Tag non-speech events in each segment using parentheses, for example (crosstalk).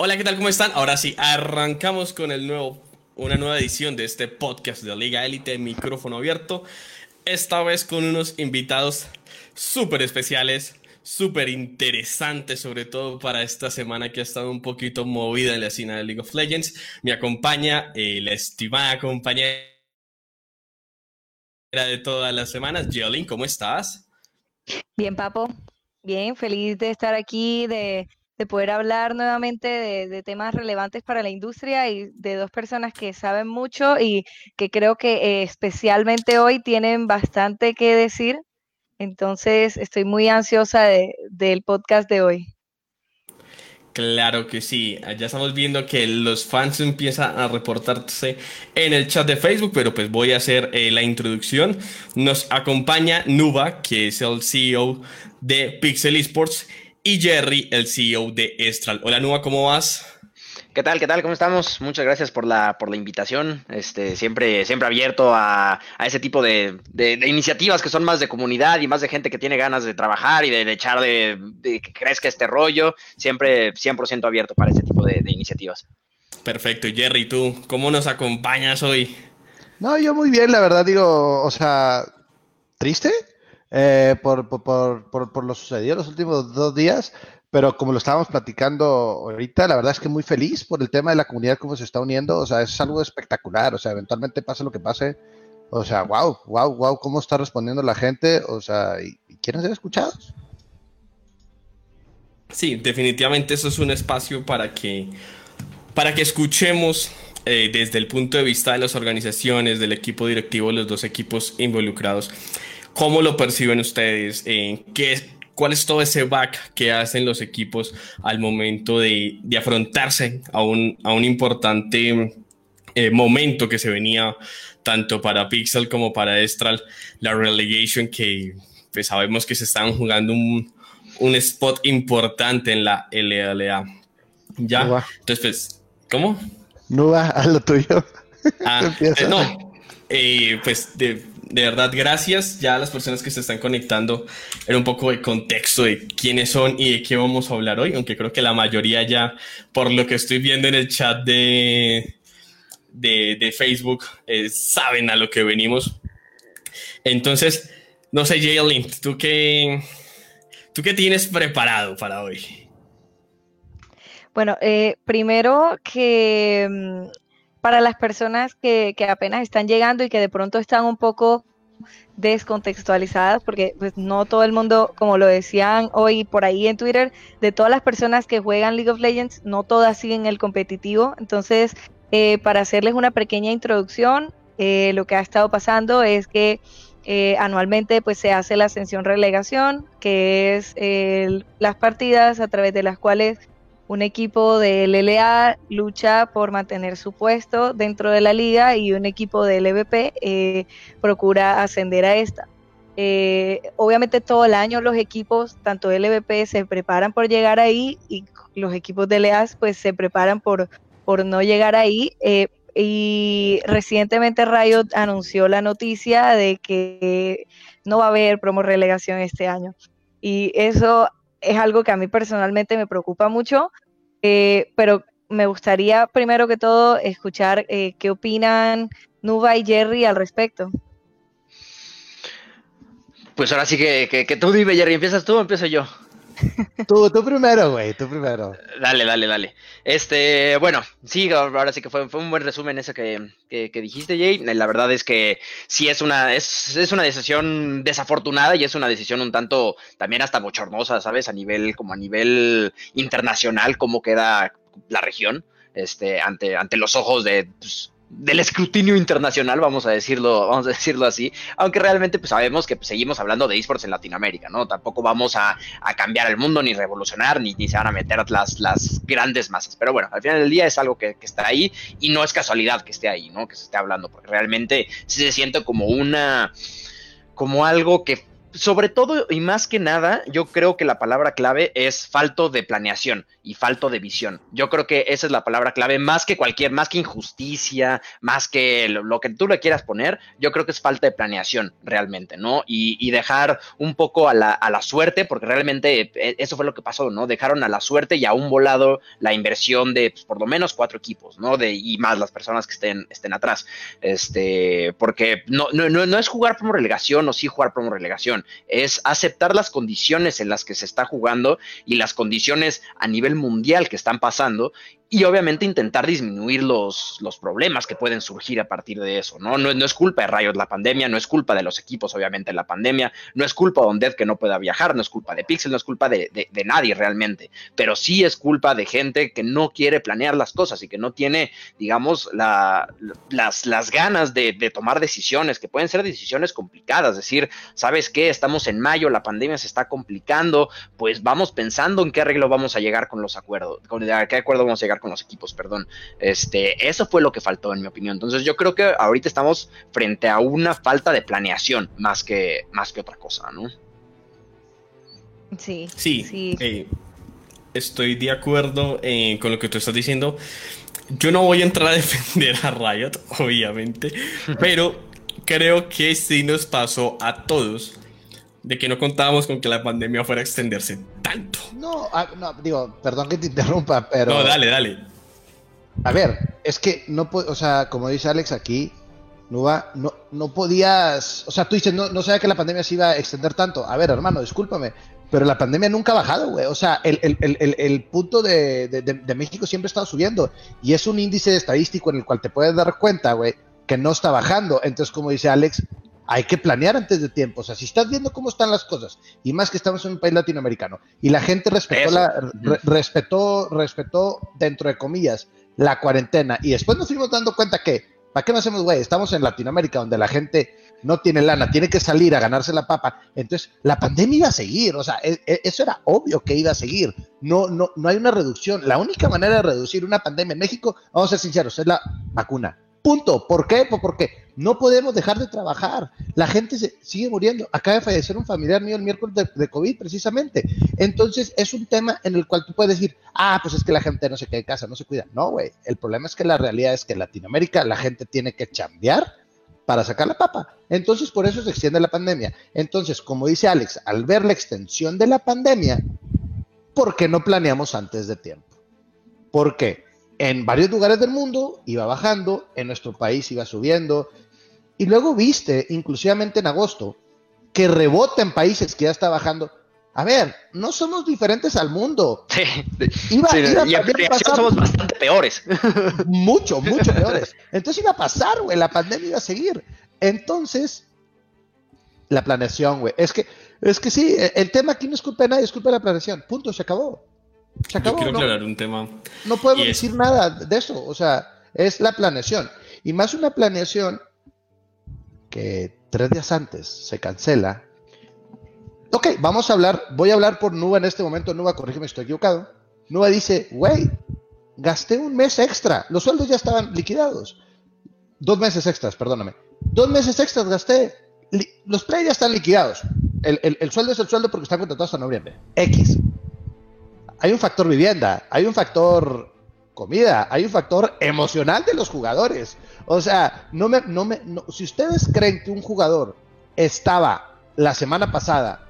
Hola, ¿qué tal? ¿Cómo están? Ahora sí, arrancamos con el nuevo, una nueva edición de este podcast de Liga Élite, micrófono abierto. Esta vez con unos invitados súper especiales, súper interesantes, sobre todo para esta semana que ha estado un poquito movida en la escena de League of Legends. Me acompaña eh, la estimada compañera de todas las semanas, Jolin, ¿cómo estás? Bien, Papo. Bien, feliz de estar aquí, de de poder hablar nuevamente de, temas relevantes para la industria y de dos personas que saben mucho y que creo que eh, especialmente hoy tienen bastante que decir. Entonces estoy muy ansiosa del podcast de hoy. Claro que sí, ya estamos viendo que los fans empiezan a reportarse en el chat de Facebook, pero pues voy a hacer eh, la introducción. Nos acompaña Nuba, que es el CEO de Pixel Esports y Jerry, el CEO de Estral. Hola Nua, ¿cómo vas? ¿Qué tal? ¿Qué tal? ¿Cómo estamos? Muchas gracias por la, por la invitación. Este, siempre, siempre abierto a, ese tipo de, iniciativas que son más de comunidad y más de gente que tiene ganas de trabajar y de, echar de, que crezca este rollo. Siempre 100% abierto para ese tipo de, iniciativas. Perfecto. Jerry, ¿tú cómo nos acompañas hoy? No, yo muy bien, la verdad, digo, o sea, triste, eh, por, por, por, por, lo sucedido los últimos dos días, pero como lo estábamos platicando ahorita, la verdad es que muy feliz por el tema de la comunidad, cómo se está uniendo, o sea, es algo espectacular, o sea, eventualmente pase lo que pase, o sea, wow, wow, wow, cómo está respondiendo la gente, o sea, y, quieren ser escuchados. Sí, definitivamente eso es un espacio para que, para que escuchemos eh, desde el punto de vista de las organizaciones, del equipo directivo, los dos equipos involucrados, ¿Cómo lo perciben ustedes? Eh, ¿qué, ¿Cuál es todo ese back que hacen los equipos al momento de, afrontarse a un, a un importante eh, momento que se venía tanto para Pixel como para Estral, la relegation que pues, sabemos que se estaban jugando un, un spot importante en la LLA. Ya, entonces pues, ¿cómo? No va (laughs) a lo tuyo. Ah, (laughs) eh, no, pues de, de verdad, gracias ya a las personas que se están conectando. Era un poco de contexto de quiénes son y de qué vamos a hablar hoy, aunque creo que la mayoría ya, por lo que estoy viendo en el chat de, de, Facebook, eh, saben a lo que venimos. Entonces, no sé, Jaylin, ¿tú qué, ¿tú qué tienes preparado para hoy? Bueno, eh, primero que mm, para las personas que, apenas están llegando y que de pronto están un poco descontextualizadas, porque pues no todo el mundo, como lo decían hoy por ahí en Twitter, de todas las personas que juegan League of Legends, no todas siguen el competitivo. Entonces, eh, para hacerles una pequeña introducción, eh, lo que ha estado pasando es que eh, anualmente pues se hace la ascensión relegación, que es las partidas a través de las cuales un equipo de LLA lucha por mantener su puesto dentro de la liga y un equipo de LVP eh, procura ascender a esta. Eh, obviamente todo el año los equipos, tanto LVP, se preparan por llegar ahí y los equipos de LEAS pues se preparan por, por no llegar ahí. Eh, y recientemente Riot anunció la noticia de que no va a haber promo relegación este año. Y eso es algo que a mí personalmente me preocupa mucho, eh, pero me gustaría primero que todo escuchar eh, qué opinan Nuba y Jerry al respecto. Pues ahora sí que, que, tú dime, Jerry, ¿empiezas tú o empiezo yo? Tú, tú primero, güey, tú primero. Dale, dale, dale. Este, bueno, sí, ahora sí que fue, fue un buen resumen eso que, que, dijiste, Jay. La verdad es que sí es una, es, es, una decisión desafortunada y es una decisión un tanto también hasta bochornosa, ¿sabes? A nivel, como a nivel internacional, cómo queda la región, este, ante, ante los ojos de pues, del escrutinio internacional, vamos a decirlo, vamos a decirlo así, aunque realmente pues, sabemos que pues, seguimos hablando de esports en Latinoamérica, ¿no? Tampoco vamos a, cambiar el mundo, ni revolucionar, ni, ni, se van a meter las, las grandes masas. Pero bueno, al final del día es algo que, está ahí y no es casualidad que esté ahí, ¿no? Que se esté hablando, porque realmente sí se siente como una, como algo que sobre todo y más que nada, yo creo que la palabra clave es falto de planeación y falto de visión. Yo creo que esa es la palabra clave, más que cualquier, más que injusticia, más que lo, que tú le quieras poner, yo creo que es falta de planeación realmente, ¿no? Y, dejar un poco a la, a la, suerte, porque realmente eh, eso fue lo que pasó, ¿no? Dejaron a la suerte y a un volado la inversión de pues, por lo menos cuatro equipos, ¿no? De, y más las personas que estén, estén atrás. Este, porque no, no, no, no es jugar por relegación o sí jugar por relegación es aceptar las condiciones en las que se está jugando y las condiciones a nivel mundial que están pasando y obviamente intentar disminuir los, los problemas que pueden surgir a partir de eso, ¿no? ¿no? es culpa de Riot la pandemia, no es culpa de los equipos, obviamente, la pandemia, no es culpa de Undead que no pueda viajar, no es culpa de Pixel, no es culpa de, de, nadie realmente, pero sí es culpa de gente que no quiere planear las cosas y que no tiene, digamos, la, las, las ganas de, de tomar decisiones, que pueden ser decisiones complicadas, es decir, ¿sabes qué? Estamos en mayo, la pandemia se está complicando, pues vamos pensando en qué arreglo vamos a llegar con los acuerdos, con qué acuerdo vamos a llegar con los equipos, perdón. Este, eso fue lo que faltó en mi opinión. Entonces yo creo que ahorita estamos frente a una falta de planeación más que, más que otra cosa, ¿no? Sí. Sí. Eh, estoy de acuerdo eh, con lo que tú estás diciendo. Yo no voy a entrar a (laughs) defender a Riot, obviamente, (laughs) pero creo que sí nos pasó a todos de que no contábamos con que la pandemia fuera a extenderse tanto. No, ah, no digo, perdón que te interrumpa, pero. No, dale, dale. A ver, es que no puedo, o sea, como dice Alex aquí, Nuba, no, no podías, o sea, tú dices, no, no sabía que la pandemia se iba a extender tanto. A ver, hermano, discúlpame, pero la pandemia nunca ha bajado, güey. O sea, el, el, el, el punto de, de, de, México siempre ha estado subiendo y es un índice estadístico en el cual te puedes dar cuenta, güey, que no está bajando. Entonces, como dice Alex, hay que planear antes de tiempo. O sea, si estás viendo cómo están las cosas, y más que estamos en un país latinoamericano, y la gente respetó, la, respetó, respetó, dentro de comillas, la cuarentena, y después nos fuimos dando cuenta que, ¿para qué no hacemos, güey? Estamos en Latinoamérica, donde la gente no tiene lana, tiene que salir a ganarse la papa. Entonces, la pandemia iba a seguir, o sea, e, e, eso era obvio que iba a seguir. No, no, no hay una reducción. La única manera de reducir una pandemia en México, vamos a ser sinceros, es la vacuna. Punto. ¿Por qué? Pues porque no podemos dejar de trabajar. La gente sigue muriendo. Acaba de fallecer un familiar mío el miércoles de, COVID, precisamente. Entonces, es un tema en el cual tú puedes decir, ah, pues es que la gente no se queda en casa, no se cuida. No, güey. El problema es que la realidad es que en Latinoamérica la gente tiene que chambear para sacar la papa. Entonces, por eso se extiende la pandemia. Entonces, como dice Alex, al ver la extensión de la pandemia, ¿por qué no planeamos antes de tiempo? ¿Por qué? En varios lugares del mundo iba bajando, en nuestro país iba subiendo, y luego viste, inclusivamente en agosto, que rebota en países que ya está bajando. A ver, no somos diferentes al mundo. Sí, (laughs) iba, y somos bastante peores. (laughs) Mucho, mucho (laughs) peores. Entonces iba a pasar, güey, la pandemia iba a seguir. Entonces, la planeación, güey. Es que, es que sí, el tema aquí no es culpa de nadie, es culpa de la planeación. Punto, se acabó. Se acabó. quiero aclarar un tema. No podemos decir nada de eso. O sea, es la planeación. Y más una planeación que tres días antes se cancela. Ok, vamos a hablar. Voy a hablar por Nuba en este momento. Nuba, corrígeme si estoy equivocado. Nuba dice, güey, gasté un mes extra. Los sueldos ya estaban liquidados. Dos meses extras, perdóname. Dos meses extras gasté. los players ya están liquidados. El, el, sueldo es el sueldo porque están contratados hasta noviembre. X hay un factor vivienda, hay un factor comida, hay un factor emocional de los jugadores. O sea, no me, no me, si ustedes creen que un jugador estaba la semana pasada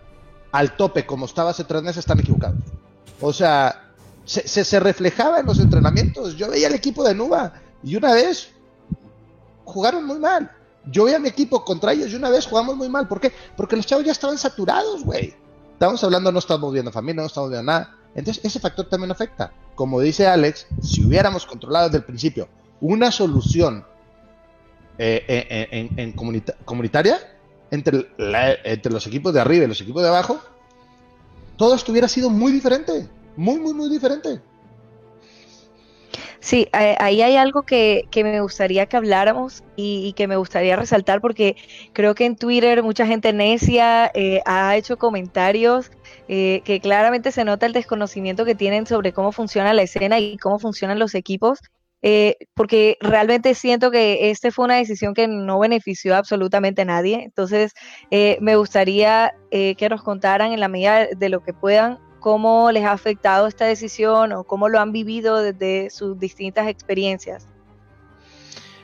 al tope como estaba hace tres meses, están equivocados. O sea, se, se, reflejaba en los entrenamientos. Yo veía al equipo de Nuba y una vez jugaron muy mal. Yo veía a mi equipo contra ellos y una vez jugamos muy mal. ¿Por qué? Porque los chavos ya estaban saturados, güey. Estamos hablando, no estamos viendo familia, no estamos viendo nada. Entonces, ese factor también afecta. Como dice Alex, si hubiéramos controlado desde el principio una solución eh, eh, en, comunitaria entre, los equipos de arriba y los equipos de abajo, todo esto hubiera sido muy diferente. Muy, muy, muy diferente. Sí, ahí hay algo que, me gustaría que habláramos y, que me gustaría resaltar porque creo que en Twitter mucha gente necia eh, ha hecho comentarios eh, que claramente se nota el desconocimiento que tienen sobre cómo funciona la escena y cómo funcionan los equipos. eh, porque realmente siento que este fue una decisión que no benefició absolutamente a nadie. Entonces, eh, me gustaría eh, que nos contaran en la medida de lo que puedan cómo les ha afectado esta decisión o cómo lo han vivido desde sus distintas experiencias.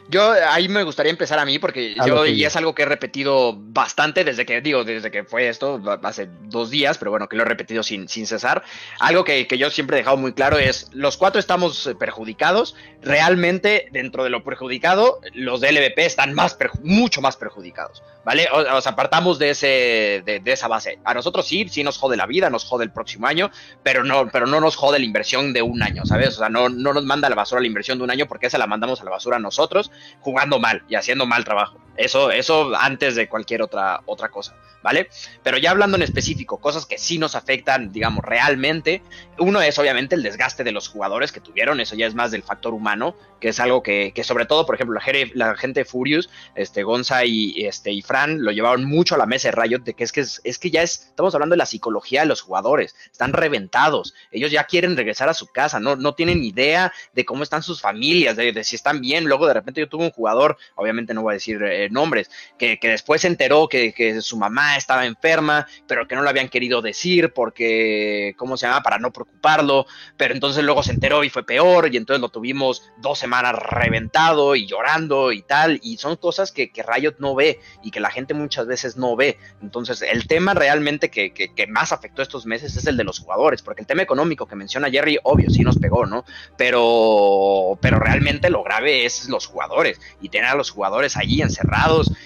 Yo ahí me gustaría empezar a mí porque yo y es algo que he repetido bastante desde que digo desde que fue esto hace dos días, pero bueno que lo he repetido sin, sin cesar. Algo que, que, yo siempre he dejado muy claro es los cuatro estamos eh, perjudicados. Realmente dentro de lo perjudicado los de LVP están más mucho más perjudicados, vale. O, sea apartamos de ese de, de, esa base. A nosotros sí sí nos jode la vida, nos jode el próximo año, pero no pero no nos jode la inversión de un año, sabes. O sea no no nos manda a la basura la inversión de un año porque esa la mandamos a la basura nosotros jugando mal y haciendo mal trabajo. Eso, eso antes de cualquier otra, otra cosa, ¿vale? Pero ya hablando en específico, cosas que sí nos afectan, digamos, realmente, uno es obviamente el desgaste de los jugadores que tuvieron, eso ya es más del factor humano, que es algo que, que sobre todo, por ejemplo, la, gente de Furious, este, Gonza y, este, y Fran lo llevaron mucho a la mesa de Riot, de que es que, es, es que ya es, estamos hablando de la psicología de los jugadores, están reventados, ellos ya quieren regresar a su casa, no, no tienen idea de cómo están sus familias, de, de si están bien, luego de repente yo tuve un jugador, obviamente no voy a decir... Eh, nombres, que, después se enteró que, su mamá estaba enferma, pero que no lo habían querido decir porque, ¿cómo se llama? Para no preocuparlo, pero entonces luego se enteró y fue peor y entonces lo tuvimos dos semanas reventado y llorando y tal, y son cosas que, que Riot no ve y que la gente muchas veces no ve. Entonces el tema realmente que, que, más afectó estos meses es el de los jugadores, porque el tema económico que menciona Jerry, obvio, sí nos pegó, ¿no? Pero, pero realmente lo grave es los jugadores y tener a los jugadores allí encerrados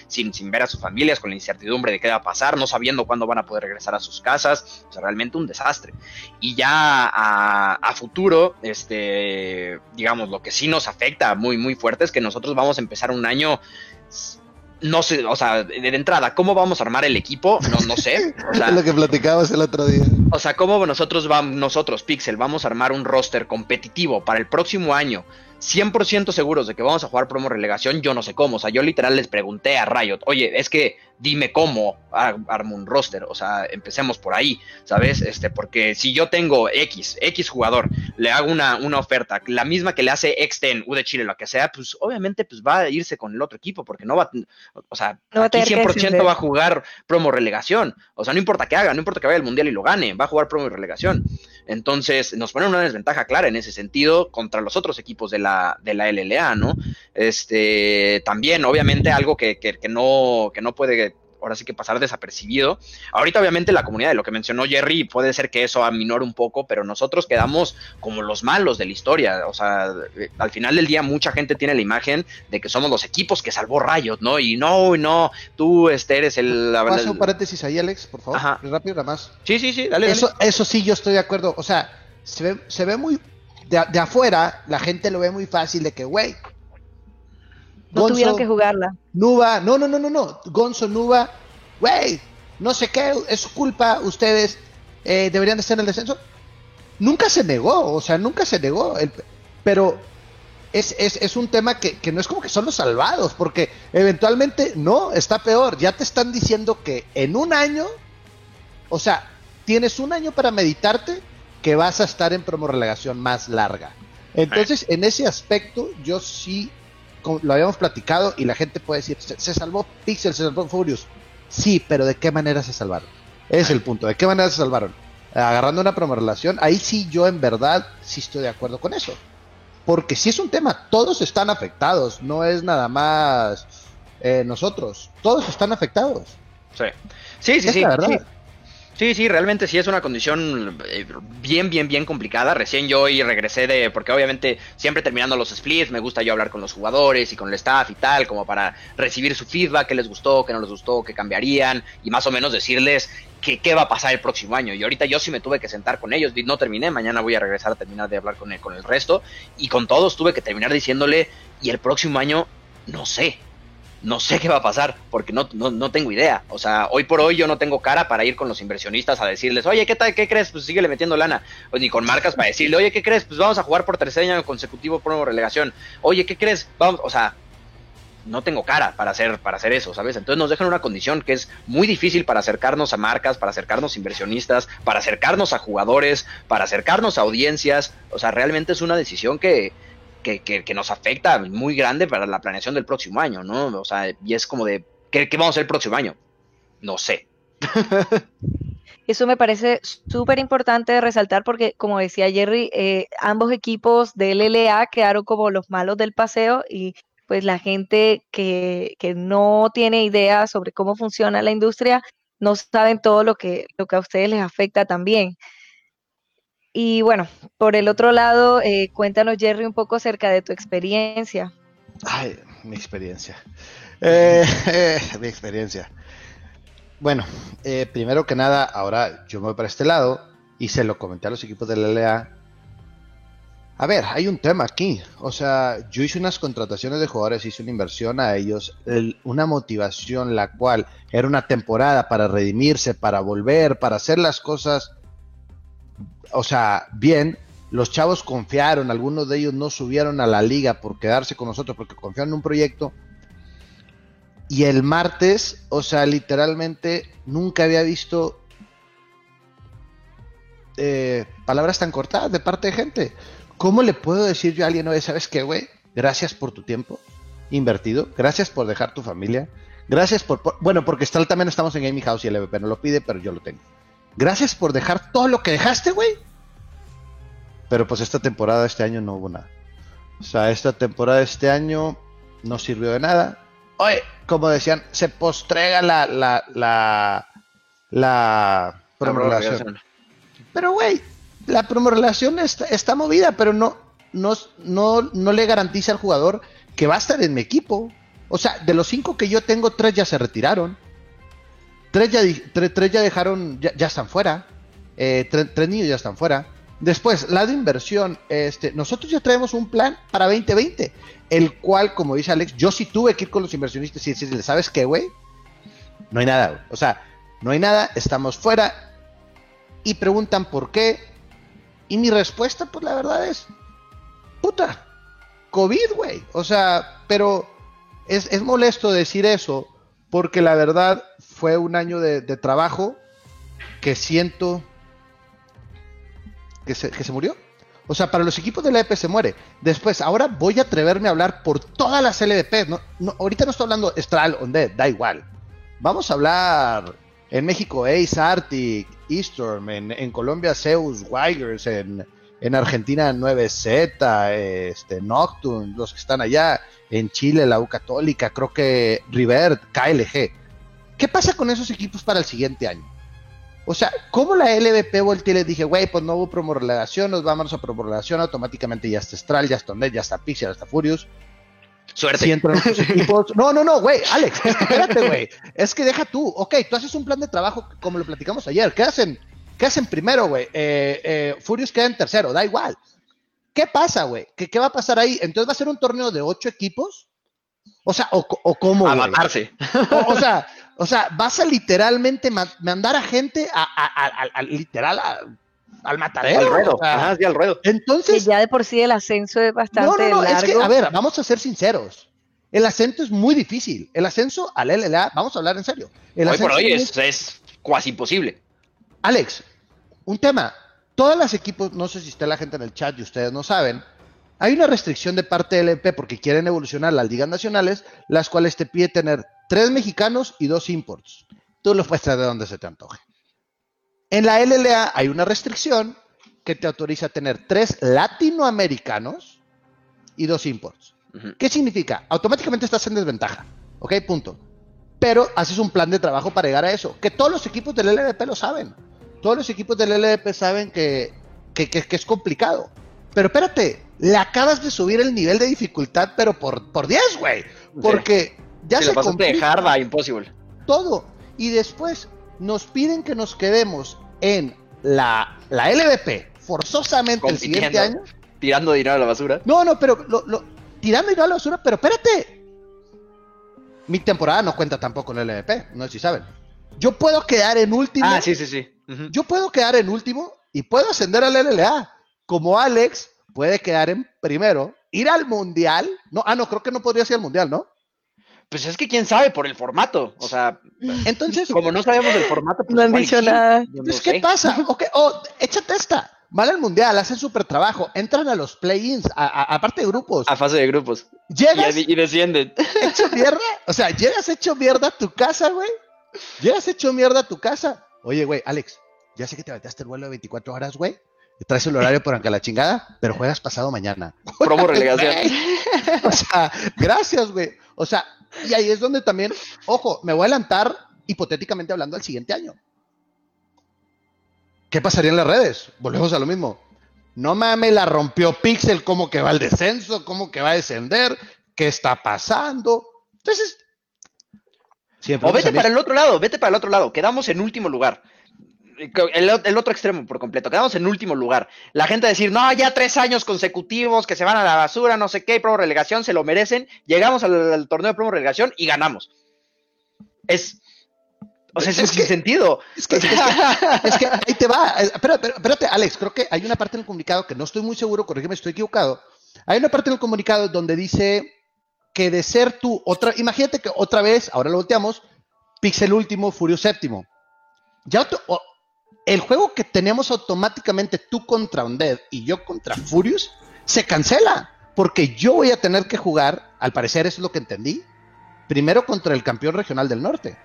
sin, sin ver a sus familias, con la incertidumbre de qué va a pasar, no sabiendo cuándo van a poder regresar a sus casas, o sea, realmente un desastre. Y ya a, futuro, este, digamos, lo que sí nos afecta muy, muy fuerte es que nosotros vamos a empezar un año no sé, o sea, de, entrada, ¿cómo vamos a armar el equipo? No, no sé. O sea, (laughs) lo que platicabas el otro día. O sea, ¿cómo nosotros vamos, nosotros, Pixel, vamos a armar un roster competitivo para el próximo año 100% seguros de que vamos a jugar promo relegación, yo no sé cómo. O sea, yo literal les pregunté a Riot, oye, es que dime cómo armo un roster. O sea, empecemos por ahí, ¿sabes? Este, porque si yo tengo X, X jugador, le hago una, una oferta, la misma que le hace Xten, U de Chile, lo que sea, pues obviamente pues va a irse con el otro equipo, porque no va, o sea, aquí 100% va a jugar promo relegación. O sea, no importa qué haga, no importa que vaya al mundial y lo gane, va a jugar promo y relegación. Entonces, nos ponen una desventaja clara en ese sentido contra los otros equipos de la, de la LLA, ¿no? Este, también, obviamente, algo que, que, que no, que no puede ahora sí que pasar desapercibido. Ahorita obviamente la comunidad de lo que mencionó Jerry puede ser que eso aminore un poco, pero nosotros quedamos como los malos de la historia. O sea, eh, al final del día mucha gente tiene la imagen de que somos los equipos que salvó Riot, ¿no? Y no, no, tú este, eres el... La, un paréntesis ahí, Alex, por favor. Ajá. Rápido, nada más. Sí, sí, sí, dale. Eso, eso sí, yo estoy de acuerdo. O sea, se ve, se ve muy... De, de afuera, la gente lo ve muy fácil de que, güey, no tuvieron que jugarla. Nuba, no, no, no, no, no. Gonzo, Nuba, güey, no sé qué, es su culpa, ustedes eh, deberían de estar en el descenso. Nunca se negó, o sea, nunca se negó. El, pero es, es, es, un tema que, que, no es como que son los salvados, porque eventualmente no, está peor. Ya te están diciendo que en un año, o sea, tienes un año para meditarte que vas a estar en promo relegación más larga. Entonces, en ese aspecto, yo sí lo habíamos platicado y la gente puede decir, se, salvó Pixel, se salvó Furious. Sí, pero ¿de qué manera se salvaron? Es el punto, ¿de qué manera se salvaron? Agarrando una promo relación, ahí sí yo en verdad sí estoy de acuerdo con eso. Porque si es un tema, todos están afectados, no es nada más eh, nosotros, todos están afectados. Sí, sí, sí, sí. verdad. Sí, sí, realmente sí es una condición eh, bien, bien, bien complicada. Recién yo hoy regresé de, porque obviamente siempre terminando los splits, me gusta yo hablar con los jugadores y con el staff y tal, como para recibir su feedback, qué les gustó, qué no les gustó, qué cambiarían y más o menos decirles qué, qué va a pasar el próximo año. Y ahorita yo sí me tuve que sentar con ellos, no terminé, mañana voy a regresar a terminar de hablar con el, con el resto y con todos tuve que terminar diciéndole, y el próximo año, no sé, no sé qué va a pasar, porque no, no, tengo idea. O sea, hoy por hoy yo no tengo cara para ir con los inversionistas a decirles, oye, ¿qué tal? ¿Qué crees? Pues síguele metiendo lana. O ni con marcas para decirle, oye, ¿qué crees? Pues vamos a jugar por tercer año consecutivo por relegación. Oye, ¿qué crees? Vamos, o sea, no tengo cara para hacer, para hacer eso, ¿sabes? Entonces nos dejan una condición que es muy difícil para acercarnos a marcas, para acercarnos a inversionistas, para acercarnos a jugadores, para acercarnos a audiencias. O sea, realmente es una decisión que, que, que, nos afecta muy grande para la planeación del próximo año, ¿no? O sea, y es como de, ¿qué, qué vamos a hacer el próximo año? No sé. Eso me parece súper importante resaltar porque, como decía Jerry, eh, ambos equipos de LLA quedaron como los malos del paseo y pues la gente que, que no tiene idea sobre cómo funciona la industria no saben todo lo que, lo que a ustedes les afecta también. Y bueno, por el otro lado, eh, cuéntanos, Jerry, un poco acerca de tu experiencia. Ay, mi experiencia. (laughs) Eh, mi experiencia. Bueno, eh, primero que nada, ahora yo me voy para este lado y se lo comenté a los equipos de la LA. A ver, hay un tema aquí. O sea, yo hice unas contrataciones de jugadores, hice una inversión a ellos, una motivación la cual era una temporada para redimirse, para volver, para hacer las cosas, o sea, bien. Los chavos confiaron, algunos de ellos no subieron a la liga por quedarse con nosotros porque confiaron en un proyecto y el martes, o sea, literalmente nunca había visto eh, palabras tan cortadas de parte de gente. ¿Cómo le puedo decir yo a alguien, oye, ¿sabes qué, güey? Gracias por tu tiempo invertido, gracias por dejar tu familia, gracias por, bueno, porque está, también estamos en Gaming House y el EVP no lo pide, pero yo lo tengo. Gracias por dejar todo lo que dejaste, güey. Pero pues esta temporada, este año no hubo nada. O sea, esta temporada, este año no sirvió de nada Oye, como decían, se postrega la, la, la, la. Pero, güey, la promulgación está, está, movida, pero no, no, no, no le garantiza al jugador que va a estar en mi equipo. O sea, de los cinco que yo tengo, tres ya se retiraron. Tres ya, ya dejaron, ya, están fuera. Eh, tres niños ya están fuera. Después, la de inversión, este, nosotros ya traemos un plan para 2020, el cual, como dice Alex, yo sí tuve que ir con los inversionistas y decirles, ¿sabes qué, güey? No hay nada, O sea, no hay nada, estamos fuera. Y preguntan por qué. Y mi respuesta, pues la verdad es, puta, COVID, güey. O sea, pero es, es, molesto decir eso, porque la verdad fue un año de, trabajo que siento que se, murió. O sea, para los equipos de la EP se muere. Después, ahora voy a atreverme a hablar por todas las LDP. No, ahorita no estoy hablando Estral on Dead, da igual. Vamos a hablar en México Ace, Arctic, Eastorm, en, Colombia Zeus, Wigers, en, en Argentina 9Z, este, Nocturne, los que están allá, en Chile la U Católica, creo que River, KLG. ¿Qué pasa con esos equipos para el siguiente año? O sea, ¿cómo la LVP volteé y le dije, güey, pues no hubo promorelación, nos vamos a promorelación, automáticamente ya está Stral, ya está Net, ya está Pixel, ya está Furious. Suerte. Si entran (laughs) equipos. No, no, no, güey, Alex, espérate, güey. Es que deja tú, ok, tú haces un plan de trabajo como lo platicamos ayer. ¿Qué hacen? ¿Qué hacen primero, güey? Eh, eh, Furious queda en tercero, da igual. ¿Qué pasa, güey? ¿Qué, ¿Qué, va a pasar ahí? Entonces va a ser un torneo de ocho equipos. O sea, o, o cómo. A matarse. o sea, o sea, vas a literalmente mandar a gente a, literal al matadero. Al ruedo. Ajá, sí, al ruedo. Entonces. Que ya de por sí el ascenso es bastante. No, no, no, es que, a ver, vamos a ser sinceros. El ascenso es muy difícil. El ascenso al LLA, vamos a hablar en serio. hoy por hoy es, es casi imposible. Alex, un tema. Todas las equipos, no sé si está la gente en el chat y ustedes no saben, hay una restricción de parte del EP porque quieren evolucionar las ligas nacionales, las cuales te pide tener tres mexicanos y dos imports. Tú los puedes traer de donde se te antoje. En la LLA hay una restricción que te autoriza a tener tres latinoamericanos y dos imports. ¿Qué significa? Automáticamente estás en desventaja. ¿Ok? Punto. Pero haces un plan de trabajo para llegar a eso. Que todos los equipos del LDP lo saben. Todos los equipos del LDP saben que, que, es complicado. Pero espérate, le acabas de subir el nivel de dificultad, pero por, por 10, güey. Porque ya se complica imposible. Todo. Y después nos piden que nos quedemos en la, la LVP forzosamente el siguiente año. Tirando dinero a la basura. No, no, pero lo, tirando dinero a la basura, pero espérate. Mi temporada no cuenta tampoco en el LVP, no sé si saben. Yo puedo quedar en último. Ah, sí, sí, sí. Yo puedo quedar en último y puedo ascender al LLA. Como Alex puede quedar en primero, ir al mundial. No, ah, no, creo que no podría ser al mundial, ¿no? Pues es que quién sabe por el formato. O sea, entonces, como no sabemos del formato, pues no han dicho nada. Entonces, ¿qué pasa? Okay, oh, échate esta. van al mundial, hacen súper trabajo, entran a los play-ins, aparte de grupos. A fase de grupos. Llegas. Y, descienden. Hecho mierda. O sea, llegas hecho mierda a tu casa, güey. Llegas hecho mierda a tu casa. Oye, güey, Alex, ya sé que te aventaste el vuelo de 24 horas, güey. Traes el horario por acá la chingada, pero juegas pasado mañana. (laughs) Promo relegación. (laughs) o sea, gracias, güey. O sea, y ahí es donde también, ojo, me voy a adelantar hipotéticamente hablando al siguiente año. ¿Qué pasaría en las redes? Volvemos a lo mismo. No mames, la rompió Pixel, ¿cómo que va al descenso? ¿Cómo que va a descender? ¿Qué está pasando? Entonces, o vete para el otro lado, vete para el otro lado. Quedamos en último lugar. El, otro extremo por completo. Quedamos en último lugar. La gente a decir, no, ya tres años consecutivos que se van a la basura, no sé qué, promo relegación, se lo merecen. Llegamos al, torneo de promo relegación y ganamos. Es. O sea, es, sin sentido. Es que, es que, ahí te va. Espérate, espérate, Alex, creo que hay una parte en el comunicado que no estoy muy seguro, corrígeme, estoy equivocado. Hay una parte en el comunicado donde dice que de ser tú, otra, imagínate que otra vez, ahora lo volteamos, Pixel último, Furious séptimo. Ya el juego que tenemos automáticamente tú contra Undead y yo contra Furious se cancela, porque yo voy a tener que jugar, al parecer eso es lo que entendí, primero contra el campeón regional del norte.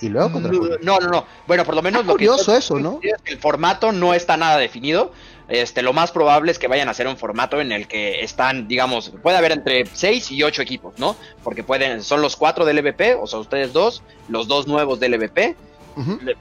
Y luego contra No, no, no. Bueno, por lo menos lo curioso que eso, ¿no? el formato no está nada definido. Este, lo más probable es que vayan a hacer un formato en el que están, digamos, puede haber entre 6 y 8 equipos, ¿no? Porque pueden, son los 4 del LVP, o sea, ustedes dos, los dos nuevos del LVP,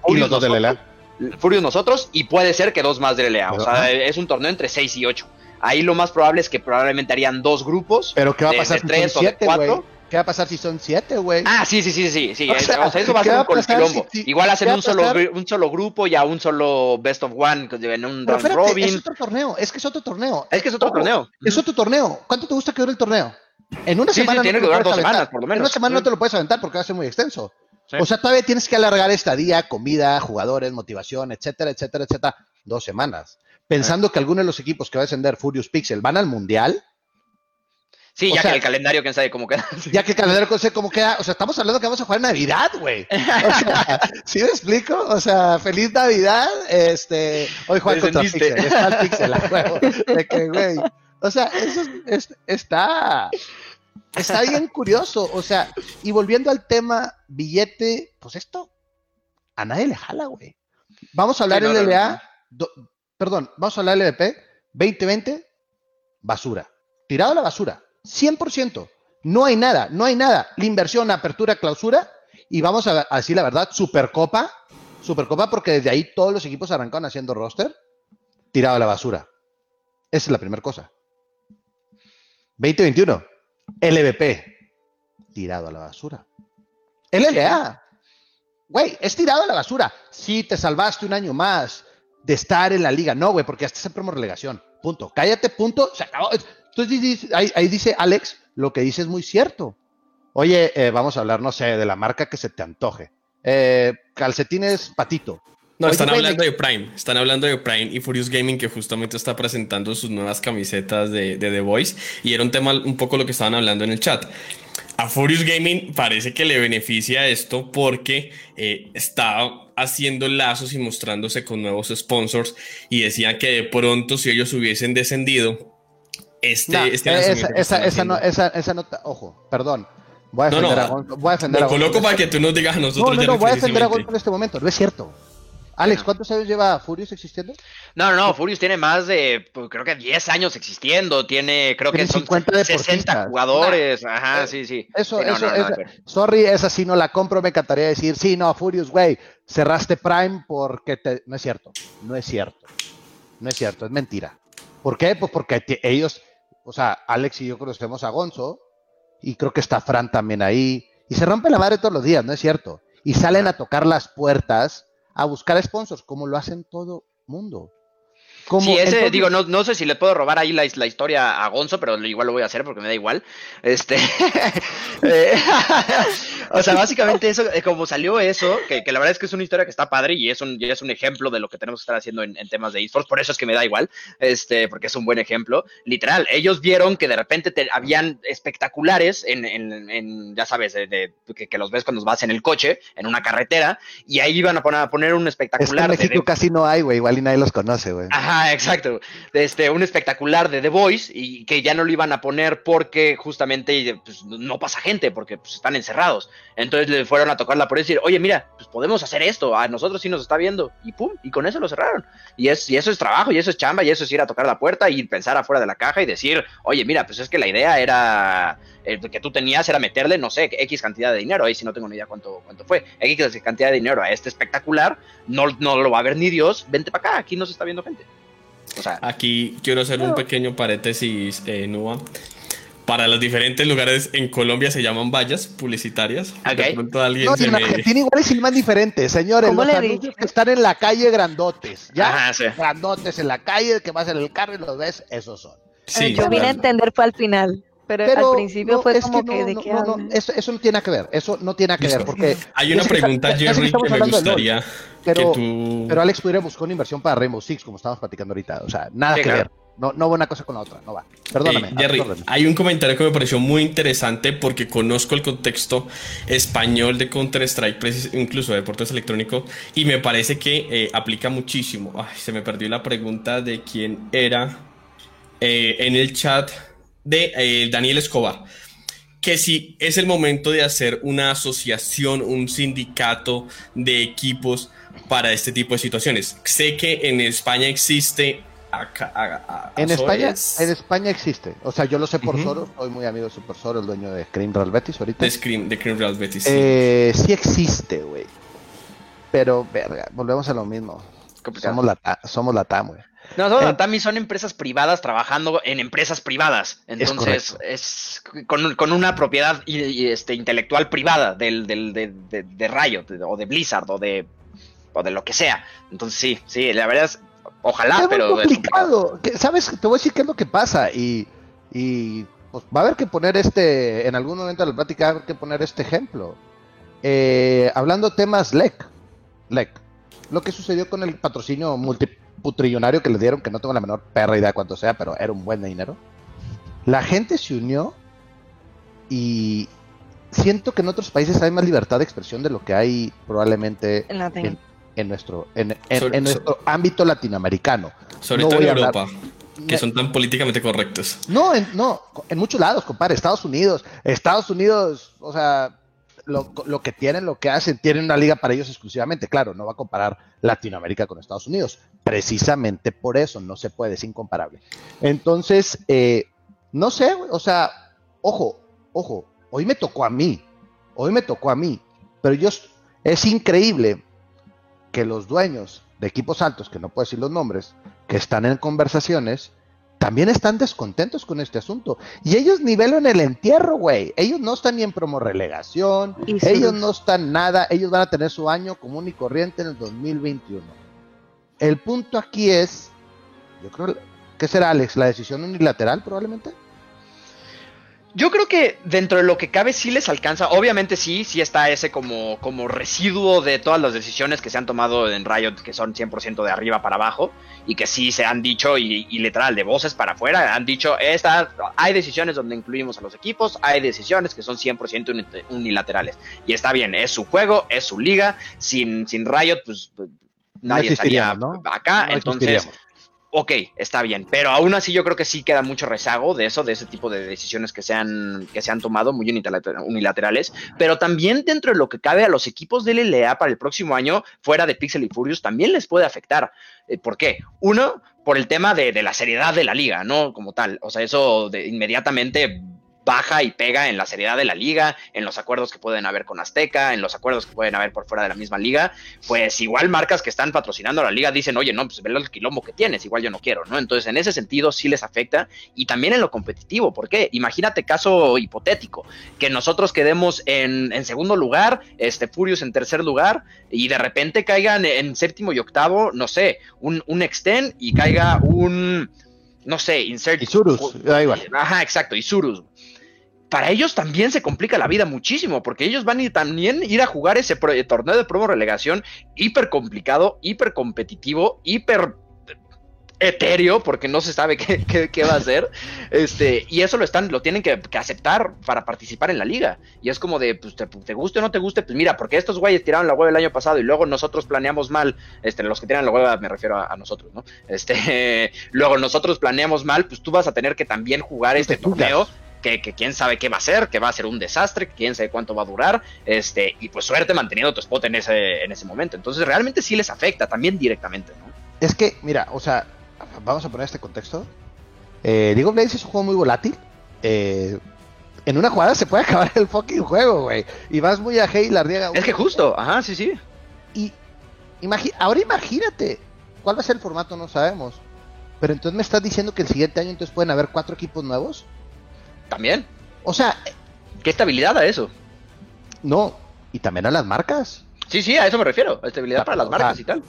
y los dos del LA. Furious nosotros, y puede ser que dos más del LA. O sea, es un torneo entre 6 y 8. Ahí lo más probable es que probablemente harían dos grupos. Pero ¿qué va a pasar de, tres o de cuatro. ¿Qué va a pasar si son siete, güey? Ah, sí, sí, sí, sí, sí. O sea, eso va a ser un colquilombo. Igual hacen un solo, un solo grupo y a un solo best of one en un round robin. Es otro torneo, es que es otro torneo. Es que es otro torneo. Es otro torneo. ¿Cuánto te gusta que dure el torneo? En una semana. Sí, tiene que durar dos semanas, por lo menos. En una semana no te lo puedes aventar porque va a ser muy extenso. O sea, todavía tienes que alargar estadía, comida, jugadores, motivación, etcétera, etcétera, etcétera. Dos semanas. Pensando que alguno de los equipos que va a descender Furious Pixel van al mundial Sí, ya que el calendario, quién sabe cómo queda. Ya que el calendario, quién sabe cómo queda. O sea, estamos hablando que vamos a jugar Navidad, güey. (laughs) O sea, ¿sí me explico? O sea, feliz Navidad. Este, hoy juega contra Pixel. Está el Pixel a juego. De que, güey. O sea, eso es, está, está (laughs) bien curioso. O sea, y volviendo al tema billete, pues esto a nadie le jala, güey. Vamos a hablar sí, LLA, perdón, vamos a hablar LVP 2020, basura. Tirado a la basura. 100%. No hay nada, no hay nada. La inversión, apertura, clausura. Y vamos a, decir la verdad, Supercopa. Supercopa porque desde ahí todos los equipos arrancaron haciendo roster. Tirado a la basura. Esa es la primera cosa. 2021. LVP. Tirado a la basura. LLA. Güey, es tirado a la basura. Sí, te salvaste un año más de estar en la liga. No, güey, porque hasta se promo relegación. Punto. Cállate, punto. Se acabó. Entonces ahí, dice Alex, lo que dice es muy cierto. Oye, eh, vamos a hablar, no sé, de la marca que se te antoje. Eh, calcetines patito. No, están hablando de Prime. Están hablando de Prime y Furious Gaming, que justamente está presentando sus nuevas camisetas de, The Voice. Y era un tema un poco lo que estaban hablando en el chat. A Furious Gaming parece que le beneficia esto porque eh, está haciendo lazos y mostrándose con nuevos sponsors. Y decían que de pronto, si ellos hubiesen descendido, este, este esa, esa, no, esa, esa nota, ojo, perdón. Voy a defender a Gonzo. Voy a defender lo coloco para que tú nos digas a nosotros. No, no, no, voy a defender a Gonzo en este momento. No es cierto. Alex, ¿cuántos años lleva Furious existiendo? No, no, no, Furious tiene más de, pues, creo que 10 años existiendo, tiene, creo que son 60 jugadores, ajá, sí, sí. Eso, eso, sorry, esa sí no la compro, me encantaría decir, sí, no, Furious, güey, cerraste Prime porque te... No es cierto, no es cierto, no es cierto, es mentira. ¿Por qué? Pues porque ellos o sea, Alex y yo conocemos a Gonzo, y creo que está Fran también ahí, y se rompe la madre todos los días, ¿no es cierto? Y salen a tocar las puertas a buscar sponsors, como lo hacen todo mundo. Sí, ese, digo, no, no sé si le puedo robar ahí la, la, historia a Gonzo, pero igual lo voy a hacer porque me da igual. Este. (laughs) Eh, (laughs) o sea, básicamente eso, eh, como salió eso, que, que, la verdad es que es una historia que está padre y es un, y es un ejemplo de lo que tenemos que estar haciendo en, en, temas de esports, por eso es que me da igual, este, porque es un buen ejemplo. Literal, ellos vieron que de repente te, habían espectaculares en, en, en ya sabes, de, que, que, los ves cuando vas en el coche, en una carretera, y ahí iban a poner, a poner un espectacular. Es que en México casi no hay, güey, igual y nadie los conoce, güey. Ajá Ajá, exacto. Este, un espectacular de The Voice y que ya no lo iban a poner porque justamente pues, no pasa gente, porque pues, están encerrados. Entonces le fueron a tocar la y decir, oye, mira, pues podemos hacer esto, a nosotros sí nos está viendo. Y pum, y con eso lo cerraron. Y, es, y eso es trabajo, y eso es chamba, y eso es ir a tocar la puerta y pensar afuera de la caja y decir, oye, mira, pues es que la idea era eh, que tú tenías era meterle, no sé, X cantidad de dinero, ahí si no tengo ni idea cuánto, cuánto fue, X cantidad de dinero a este espectacular, no, no lo va a ver ni Dios, vente para acá, aquí no se está viendo gente. O sea, aquí quiero hacer un pequeño paréntesis, eh, Nua. Para los diferentes lugares en Colombia se llaman vallas publicitarias. De pronto alguien no, en Argentina igual es más diferente, señores. Los anuncios que están en la calle grandotes, ¿ya? Grandotes en la calle, que vas en el carro y los ves, esos son. Sí, Yo vine a entender fue al final. Pero, al principio fue como que, de qué no, eso, eso, no tiene que ver, eso no tiene que ver, porque... Hay una pregunta, Jerry, que, me gustaría pero, que tú... Pero Alex pudiera buscar una inversión para Rainbow Six, como estábamos platicando ahorita, o sea, nada que ver. No, no va una cosa con la otra, no va. Perdóname. Eh, Jerry, hay un comentario que me pareció muy interesante porque conozco el contexto español de Counter-Strike, incluso de deportes electrónicos, y me parece que eh, aplica muchísimo. Ay, se me perdió la pregunta de quién era eh, en el chat de eh, Daniel Escobar, que si es el momento de hacer una asociación, un sindicato de equipos para este tipo de situaciones. Sé que en España existe... en, España, en España existe. O sea, yo lo sé por Soros. Soy muy amigo de Super Soros, el dueño de Scream Real Betis ahorita. De Scream, de Real Betis. Sí, eh, sí existe, güey. Pero, verga, volvemos a lo mismo. Somos la, somos la TAM, güey. No, no, Tami son empresas privadas trabajando en empresas privadas. Entonces, es, con, una propiedad este, intelectual privada del, del, de, de, Riot o de Blizzard o de, o de lo que sea. Entonces, sí, sí, la verdad es, ojalá, pero... Es complicado. ¿Sabes? Te voy a decir qué es lo que pasa y, y pues, va a haber que poner este, en algún momento de la plática, va a haber que poner este ejemplo. Eh, hablando temas LEC, LEC, lo que sucedió con el patrocinio multi putrillonario que le dieron, que no tengo la menor perra idea cuánto sea, pero era un buen dinero. La gente se unió y siento que en otros países hay más libertad de expresión de lo que hay probablemente en, nuestro, en, nuestro ámbito latinoamericano. Sobre todo en Europa. que son tan políticamente correctos. No, en, no, en muchos lados, compadre. Estados Unidos. Estados Unidos, o sea, lo, que tienen, lo que hacen, tienen una liga para ellos exclusivamente. Claro, no va a comparar Latinoamérica con Estados Unidos. Precisamente por eso no se puede, es incomparable. Entonces, eh, no sé, o sea, ojo, ojo, hoy me tocó a mí, hoy me tocó a mí, pero yo, es increíble que los dueños de equipos altos, que no puedo decir los nombres, que están en conversaciones, también están descontentos con este asunto. Y ellos nivelan el entierro, güey. Ellos no están ni en promo relegación, ellos no están nada, ellos van a tener su año común y corriente en el 2021. El punto aquí es, yo creo, ¿qué será, Alex? ¿La decisión unilateral probablemente? Yo creo que dentro de lo que cabe sí les alcanza. Obviamente sí, sí está ese como, como residuo de todas las decisiones que se han tomado en Riot, que son 100% de arriba para abajo, y que sí se han dicho, y, literal, de voces para afuera, han dicho, esta, hay decisiones donde incluimos a los equipos, hay decisiones que son 100% unilaterales. Y está bien, es su juego, es su liga, sin, sin Riot, pues, nadie estaría acá, entonces ok, está bien, pero aún así yo creo que sí queda mucho rezago de eso, de ese tipo de decisiones que se han, que se han tomado muy unilaterales, pero también dentro de lo que cabe a los equipos de LLA para el próximo año, fuera de Pixel y Furious, también les puede afectar. Eh, ¿Por qué? Uno, por el tema de, de, la seriedad de la liga, ¿no? Como tal, o sea, eso de inmediatamente baja y pega en la seriedad de la liga, en los acuerdos que pueden haber con Azteca, en los acuerdos que pueden haber por fuera de la misma liga, pues igual marcas que están patrocinando a la liga dicen, oye, no, pues ve el quilombo que tienes, igual yo no quiero, ¿no? Entonces, en ese sentido sí les afecta y también en lo competitivo, ¿por qué? Imagínate caso hipotético, que nosotros quedemos en, segundo lugar, este Furious en tercer lugar y de repente caigan en séptimo y octavo, no sé, un, un extend y caiga un no sé, insert. Isurus, Ajá, exacto, Isurus para ellos también se complica la vida muchísimo, porque ellos van a también ir a jugar ese torneo de promo relegación hiper complicado, hiper competitivo, hiper etéreo porque no se sabe (laughs) qué, qué, qué, va a hacer. Este, y eso lo están, lo tienen que, que, aceptar para participar en la liga. Y es como de, pues, te, te, guste o no te guste, pues mira, porque estos güeyes tiraron la hueva el año pasado y luego nosotros planeamos mal, este, los que tiran la hueva me refiero a, a nosotros, ¿no? Este, (laughs) luego nosotros planeamos mal, pues tú vas a tener que también jugar este torneo. Que, que, quién sabe qué va a ser, que va a ser un desastre, que quién sabe cuánto va a durar, este, y pues suerte manteniendo tu spot en ese, en ese momento. Entonces realmente sí les afecta también directamente, ¿no? Es que, mira, o sea, vamos a poner este contexto. Eh, League of Legends es un juego muy volátil. Eh, en una jugada se puede (laughs) acabar el fucking juego, güey. Y vas muy a hey la riega. Es que justo, ajá, sí, sí. Y imagi ahora imagínate, ¿cuál va a ser el formato? No sabemos. Pero entonces me estás diciendo que el siguiente año entonces pueden haber cuatro equipos nuevos. También. O sea, ¿qué estabilidad a eso? No, y también a las marcas. Sí, sí, a eso me refiero, a estabilidad para las marcas sea, y tal.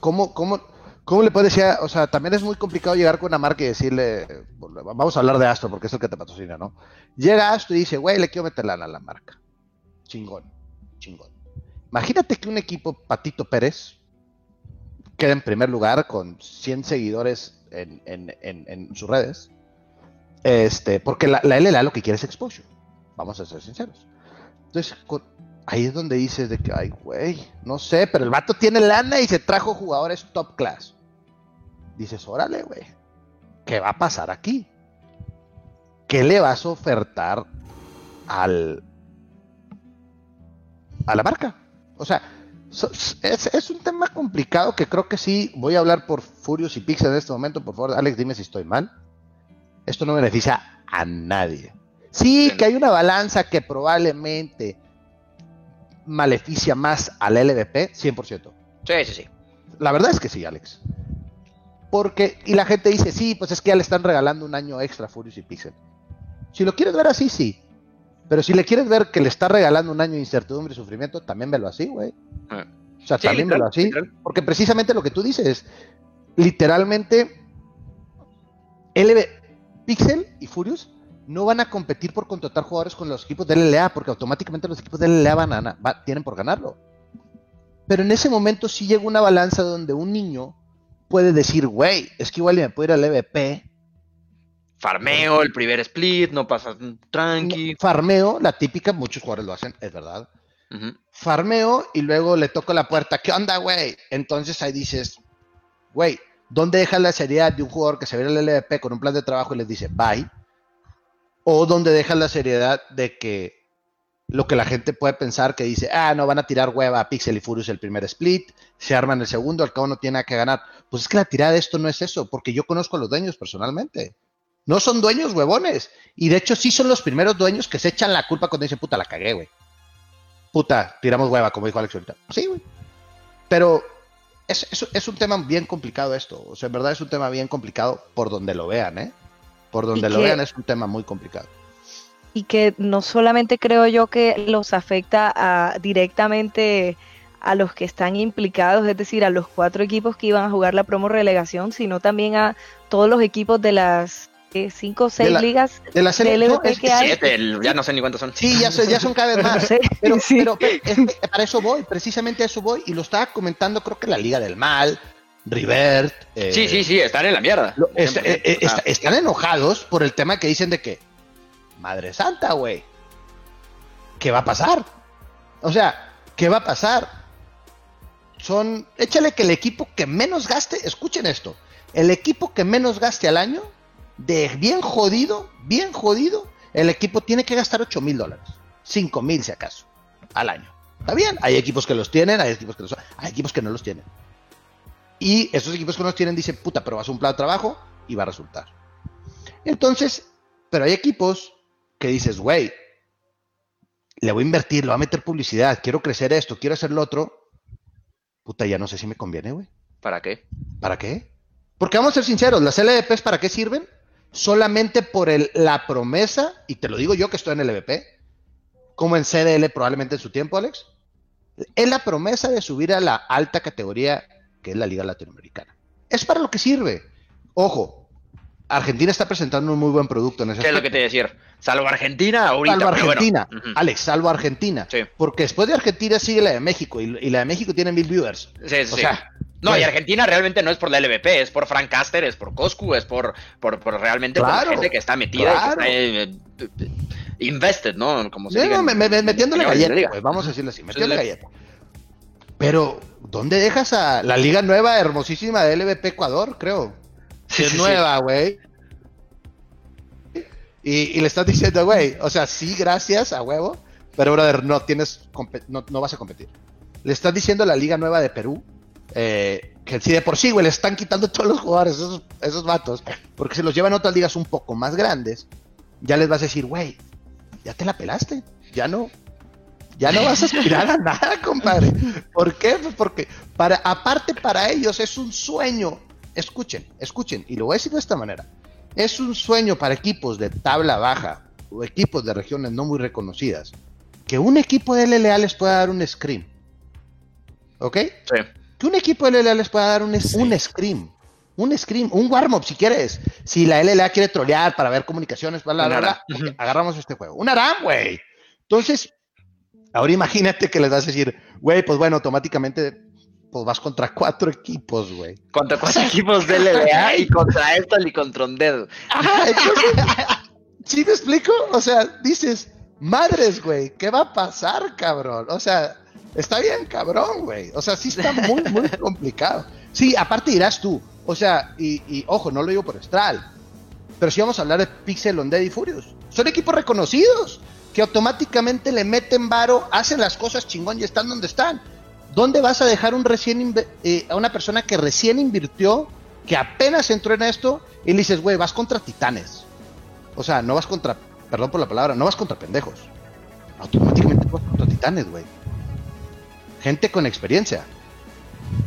¿Cómo, cómo, ¿Cómo le puedes decir? O sea, también es muy complicado llegar con una marca y decirle, vamos a hablar de Astro porque es el que te patrocina, ¿no? Llega Astro y dice, güey, le quiero meter lana a la marca. Chingón, chingón. Imagínate que un equipo, Patito Pérez, queda en primer lugar con 100 seguidores en, en, en, en sus redes. Este, porque la, la, LLA lo que quiere es exposure. Vamos a ser sinceros. Entonces, ahí es donde dices de que, ay, güey, no sé, pero el vato tiene lana y se trajo jugadores top class. Dices, órale, güey, ¿qué va a pasar aquí? ¿Qué le vas a ofertar al a la marca? O sea, es, es, un tema complicado que creo que sí, voy a hablar por Furious y Pixel en este momento, por favor, Alex, dime si estoy mal. Esto no beneficia a nadie. Sí, que hay una balanza que probablemente maleficia más al LVP, 100%. Sí, sí, sí. La verdad es que sí, Alex. Porque, y la gente dice, sí, pues es que ya le están regalando un año extra a Furious y Pixel. Si lo quieres ver así, sí. Pero si le quieres ver que le está regalando un año de incertidumbre y sufrimiento, también velo así, güey. Ah. O sea, sí, también literal, velo así. Literal. Porque precisamente lo que tú dices, literalmente, LV, Pixel y Furious no van a competir por contratar jugadores con los equipos de LLA, porque automáticamente los equipos de LLA van a, va, tienen por ganarlo. Pero en ese momento sí llega una balanza donde un niño puede decir, güey, es que igual me puedo ir al EVP. Farmeo, el primer split, no pasa tranqui. Farmeo, la típica, muchos jugadores lo hacen, es verdad. Uh -huh. Farmeo y luego le toco la puerta, ¿qué onda, güey? Entonces ahí dices, güey, ¿dónde dejas la seriedad de un jugador que se ve el LVP con un plan de trabajo y les dice, bye? o donde dejas la seriedad de que lo que la gente puede pensar que dice, ah, no, van a tirar hueva a Pixel y Furious el primer split, se arman el segundo, al cabo no tiene nada que ganar. Pues es que la tirada de esto no es eso, porque yo conozco a los dueños personalmente. No son dueños huevones. Y de hecho sí son los primeros dueños que se echan la culpa cuando dicen, puta, la cagué, güey. Puta, tiramos hueva, como dijo Alex ahorita. Sí, güey. Pero es, es, es, un tema bien complicado esto. O sea, en verdad es un tema bien complicado por donde lo vean, ¿eh? Por donde lo que, vean es un tema muy complicado. Y que no solamente creo yo que los afecta a, directamente a los que están implicados, es decir, a los cuatro equipos que iban a jugar la promo relegación, sino también a todos los equipos de las eh, cinco o seis de la, ligas de la serie, LVP es, que hay. Siete, el, ya no sé ni cuántos son. Sí, ya, son, ya son cada vez (laughs) más. Sí, pero, sí. pero, pero es que para eso voy, precisamente a eso voy, y lo estaba comentando creo que la Liga del Mal, Rivert. Eh, sí, sí, sí, están en la mierda. Lo, est eh, eh, est están enojados por el tema que dicen de que, Madre Santa, güey, ¿qué va a pasar? O sea, ¿qué va a pasar? Son, échale que el equipo que menos gaste, escuchen esto, el equipo que menos gaste al año, de bien jodido, bien jodido, el equipo tiene que gastar 8 mil dólares, 5 mil si acaso, al año. Está bien, hay equipos que los tienen, hay equipos que, los, hay equipos que no los tienen. Y esos equipos que no los tienen dicen, puta, pero vas a un plan de trabajo y va a resultar. Entonces, pero hay equipos que dices, güey, le voy a invertir, le voy a meter publicidad, quiero crecer esto, quiero hacer lo otro. Puta, ya no sé si me conviene, güey. ¿Para qué? ¿Para qué? Porque vamos a ser sinceros, las LVPs, ¿para qué sirven? Solamente por el, la promesa, y te lo digo yo que estoy en LVP, como en CDL probablemente en su tiempo, Alex, es la promesa de subir a la alta categoría que es la Liga Latinoamericana. Es para lo que sirve. Ojo, Argentina está presentando un muy buen producto en ese ¿Qué es lo que te decir? Salvo Argentina ahorita. Salvo Argentina, bueno. uh -huh. Alex, salvo Argentina. Sí. Porque después de Argentina sigue la de México y, y, la de México tiene mil viewers. Sí, sí, o sea, No, y Argentina realmente no es por la LVP, es por Frank Caster, es por Coscu, es por, por, realmente por gente que está metida que está eh, invested, ¿no? Como se no, metiéndole galleta, pues, vamos a decirlo así, metiéndole galleta. Pero, ¿dónde dejas a la liga nueva, hermosísima de LVP Ecuador, creo? es nueva, güey. Y, le estás diciendo, güey, o sea, sí, gracias, a huevo, pero, brother, no tienes, no, no vas a competir. Le estás diciendo a la liga nueva de Perú, eh, que si de por sí, güey, le están quitando todos los jugadores, esos, esos vatos, porque se los llevan otras ligas un poco más grandes, ya les vas a decir, güey, ya te la pelaste, ya no, ya no vas a aspirar a (laughs) nada, compadre. ¿Por qué? Pues porque para, aparte para ellos es un sueño. Escuchen, escuchen, y lo voy a decir de esta manera. Es un sueño para equipos de tabla baja o equipos de regiones no muy reconocidas que un equipo de LLA les pueda dar un scream. ¿Ok? Sí que un equipo de LLA les pueda dar un, un scream. Un scream, un warm-up si quieres. Si la LLA quiere trolear para ver comunicaciones, bla, bla, bla, agarramos este juego. Un ARAM, güey. Entonces, ahora imagínate que les vas a decir, güey, pues bueno, automáticamente pues vas contra cuatro equipos, güey. Contra cuatro equipos de LLA (laughs) y contra esto y contra un dedo. ¿Sí me explico? O sea, dices, madres, güey, ¿qué va a pasar, cabrón? O sea, Está bien, cabrón, güey. O sea, sí está muy, muy (laughs) complicado. Sí, aparte dirás tú. O sea, y, ojo, no lo digo por Estral. Pero si vamos a hablar de Pixel, Undead y Furious. Son equipos reconocidos que automáticamente le meten varo, hacen las cosas chingón y están donde están. ¿Dónde vas a dejar un recién eh, a una persona que recién invirtió, que apenas entró en esto, y le dices, güey, vas contra titanes? O sea, no vas contra, perdón por la palabra, no vas contra pendejos. Automáticamente vas contra titanes, güey gente con experiencia.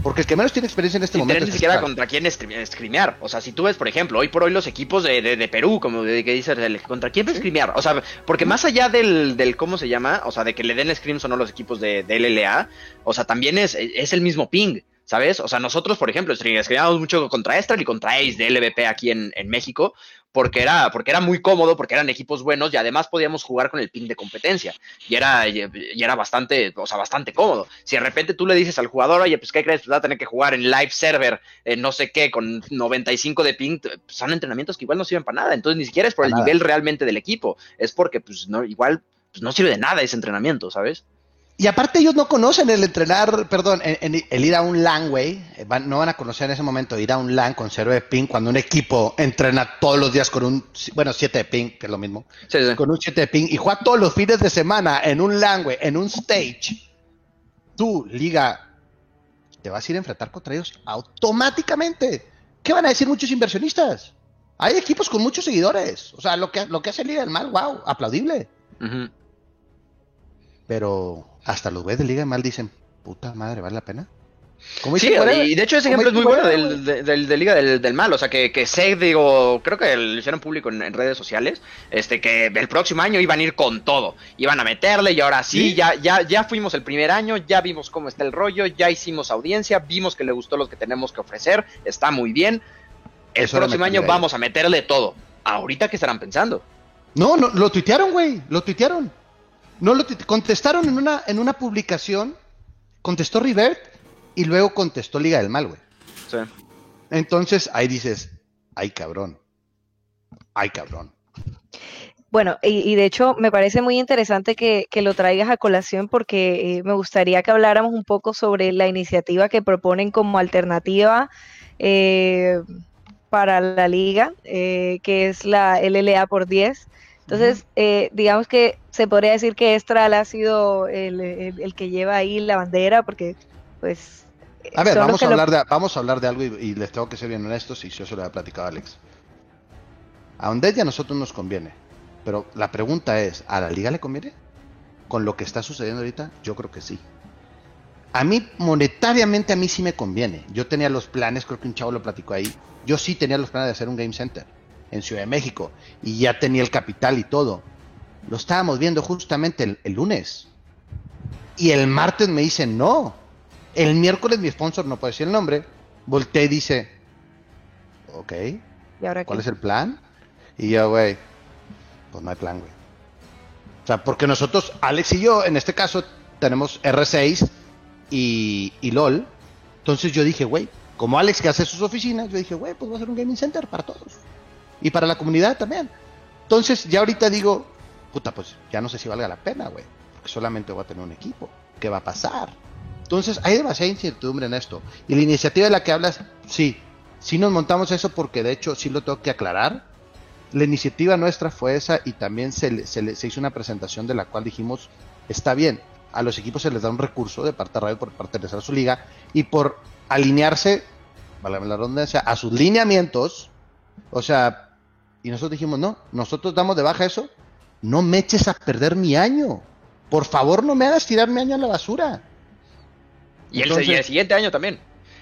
Porque el que menos tiene experiencia en este momento. ni siquiera contra quién escrimear. O sea, si tú ves, por ejemplo, hoy por hoy los equipos de, de, Perú, como de, que dice, ¿contra quién escrimear? O sea, porque más allá del, del, ¿cómo se llama? O sea, de que le den screams o no los equipos de, de LLA, o sea, también es, es el mismo ping. ¿Sabes? O sea, nosotros, por ejemplo, escribíamos mucho contra Estral y contra Ace de LVP aquí en, en México, porque era, porque era muy cómodo, porque eran equipos buenos y además podíamos jugar con el ping de competencia. Y era, y, era bastante, o sea, bastante cómodo. Si de repente tú le dices al jugador, oye, pues ¿qué crees? Pues va a tener que jugar en live server, en no sé qué, con 95 de ping, pues, son entrenamientos que igual no sirven para nada. Entonces ni siquiera es por el nivel realmente del equipo, es porque pues no, igual pues, no sirve de nada ese entrenamiento, ¿sabes? Y aparte ellos no conocen el entrenar, perdón, el ir a un LAN, güey. Eh, no van a conocer en ese momento ir a un LAN con cero de ping cuando un equipo entrena todos los días con un, bueno, 7 de ping, que es lo mismo. Con un 7 de ping y juega todos los fines de semana en un LAN, güey, en un stage. Tú, liga, te vas a ir a enfrentar contra ellos automáticamente. ¿Qué van a decir muchos inversionistas? Hay equipos con muchos seguidores. O sea, lo que, lo que hace Liga del Mal, wow, aplaudible. Pero hasta los güeyes de Liga Mal dicen, puta madre, ¿vale la pena? sí, y de hecho ese ejemplo es muy bueno del, de Liga del, Mal, o sea que, que sé, digo, creo que lo hicieron público en, redes sociales, este que el próximo año iban a ir con todo, iban a meterle y ahora sí, Ya, ya, ya fuimos el primer año, ya vimos cómo está el rollo, ya hicimos audiencia, vimos que le gustó lo que tenemos que ofrecer, está muy bien, el próximo año vamos a meterle todo. Ahorita qué estarán pensando. No, no, lo tuitearon, güey, lo tuitearon. No lo contestaron en una, en una publicación, contestó Rivert y luego contestó Liga del Mal, güey. Sí. Entonces ahí dices, ay cabrón, ay cabrón. Bueno, y, de hecho me parece muy interesante que, lo traigas a colación porque eh, me gustaría que habláramos un poco sobre la iniciativa que proponen como alternativa eh, para la liga, eh, que es la LLA por 10. Entonces, digamos que se podría decir que Estral ha sido el, que lleva ahí la bandera, porque pues... A ver, vamos a, hablar de, vamos a hablar de algo y, les tengo que ser bien honestos y yo se lo he platicado a Alex. A Undead a nosotros nos conviene, pero la pregunta es, ¿a la liga le conviene? Con lo que está sucediendo ahorita, yo creo que sí. A mí, monetariamente, a mí sí me conviene. Yo tenía los planes, creo que un chavo lo platicó ahí. Yo sí tenía los planes de hacer un game center en Ciudad de México y ya tenía el capital y todo lo estábamos viendo justamente el, lunes. Y el martes me dice no. El miércoles mi sponsor, no puede decir el nombre, volteé y dice, ok, ¿Y ahora ¿cuál es el plan? Y yo, güey, pues no hay plan, güey. O sea, porque nosotros, Alex y yo, en este caso, tenemos R6 y, y LOL, Entonces yo dije, güey, como Alex que hace sus oficinas, yo dije, güey, pues va a ser un gaming center para todos. Y para la comunidad también. Entonces ya ahorita digo, puta, pues ya no sé si valga la pena, güey. Porque solamente voy a tener un equipo. ¿Qué va a pasar? Entonces hay demasiada incertidumbre en esto. Y la iniciativa de la que hablas, sí, sí nos montamos eso porque de hecho sí lo tengo que aclarar. La iniciativa nuestra fue esa y también se, se, hizo una presentación de la cual dijimos, está bien, a los equipos se les da un recurso de parte de Radio por pertenecer a su liga y por alinearse, vale la redundancia, a sus lineamientos, o sea, y nosotros dijimos, no, nosotros damos de baja eso, no me eches a perder mi año, por favor no me hagas tirar mi año a la basura. Y, el, siguiente año también.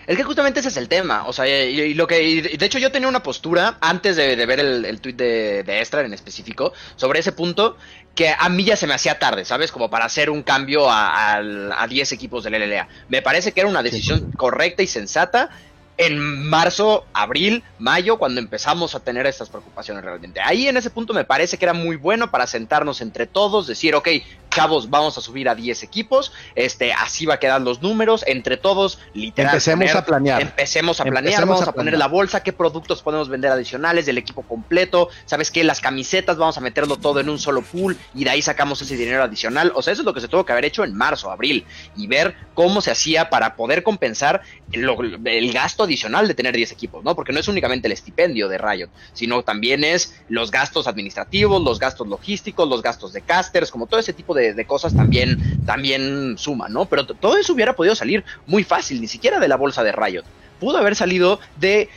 Es que justamente ese es el tema. O sea, y, lo que. de hecho, yo tenía una postura antes de, ver el, el tweet de, de en específico sobre ese punto que a mí ya se me hacía tarde, ¿sabes? Como para hacer un cambio a, a, 10 equipos del LLA. Me parece que era una decisión correcta y sensata en marzo, abril, mayo, cuando empezamos a tener estas preocupaciones realmente. Ahí en ese punto me parece que era muy bueno para sentarnos entre todos, decir, ok, chavos, vamos a subir a 10 equipos, este, así va a quedar los números, entre todos, literal. Empecemos a planear. Empecemos a planear, vamos a, poner la bolsa, qué productos podemos vender adicionales del equipo completo, ¿sabes qué? Las camisetas, vamos a meterlo todo en un solo pool y de ahí sacamos ese dinero adicional. O sea, eso es lo que se tuvo que haber hecho en marzo, abril, y ver cómo se hacía para poder compensar el gasto adicional de tener 10 equipos, ¿no? Porque no es únicamente el estipendio de Riot, sino también es los gastos administrativos, los gastos logísticos, los gastos de casters, como todo ese tipo de de, cosas también, también suma, ¿no? Pero todo eso hubiera podido salir muy fácil, ni siquiera de la bolsa de Riot. Pudo haber salido de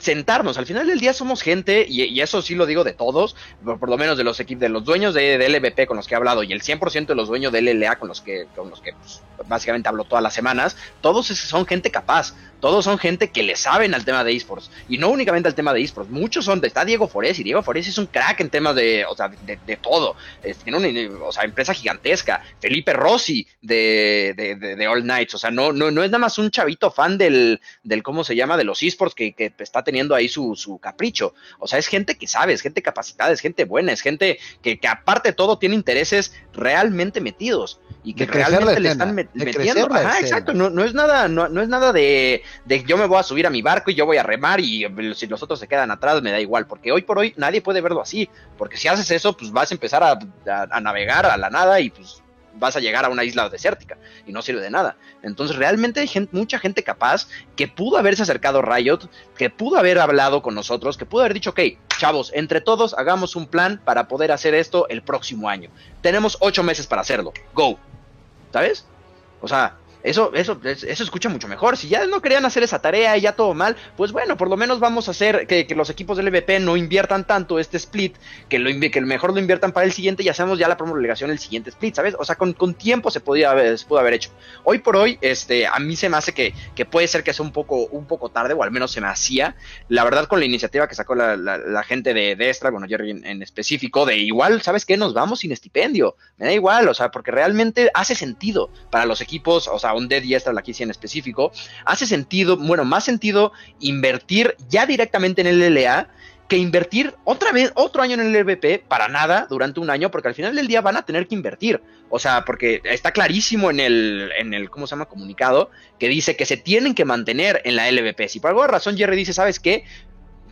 sentarnos. Al final del día somos gente, y, eso sí lo digo de todos, por, lo menos de los equipos, de los dueños de, de, LVP con los que he hablado y el 100% de los dueños de LLA con los que, con los que pues, básicamente hablo todas las semanas, todos son gente capaz, todos son gente que le saben al tema de esports. Y no únicamente al tema de esports, muchos son, está Diego Forés y Diego Forés es un crack en temas de, o sea, de, todo. tiene una o sea, empresa gigantesca. Felipe Rossi de, de, All Nights, o sea, no, no, no es nada más un chavito fan del, del ¿cómo se llama? De los esports que, que está teniendo ahí su, su capricho. O sea, es gente que sabe, es gente capacitada, es gente buena, es gente que, que aparte de todo tiene intereses realmente metidos y que realmente le están metiendo. Ajá, exacto, no, no, es nada, no, no es nada de, de, yo me voy a subir a mi barco y yo voy a remar y si los otros se quedan atrás me da igual, porque hoy por hoy nadie puede verlo así, porque si haces eso, pues vas a empezar a, a navegar a la nada y pues vas a llegar a una isla desértica y no sirve de nada. Entonces realmente hay gente, mucha gente capaz que pudo haberse acercado a Riot, que pudo haber hablado con nosotros, que pudo haber dicho, ok, chavos, entre todos hagamos un plan para poder hacer esto el próximo año. Tenemos ocho meses para hacerlo. Go. ¿Sabes? O sea, eso, eso, eso escucha mucho mejor. Si ya no querían hacer esa tarea y ya todo mal, pues bueno, por lo menos vamos a hacer que, los equipos del EVP no inviertan tanto este split, que lo que mejor lo inviertan para el siguiente y hacemos ya la promo el siguiente split, ¿sabes? O sea, con, tiempo se podía haber, se pudo haber hecho. Hoy por hoy, este, a mí se me hace que, que puede ser que sea un poco, un poco tarde, o al menos se me hacía. La verdad, con la iniciativa que sacó la, gente de, de Extra, bueno, Jerry en, específico, de igual, ¿sabes qué? Nos vamos sin estipendio. Me da igual, o sea, porque realmente hace sentido para los equipos, o sea, un Dead y esta la quise en específico, hace sentido, bueno, más sentido invertir ya directamente en el LLA que invertir otra vez, otro año en el LVP para nada durante un año, porque al final del día van a tener que invertir. O sea, porque está clarísimo en el, en el, ¿cómo se llama? Comunicado, que dice que se tienen que mantener en la LVP. Si por alguna razón Jerry dice, ¿sabes qué?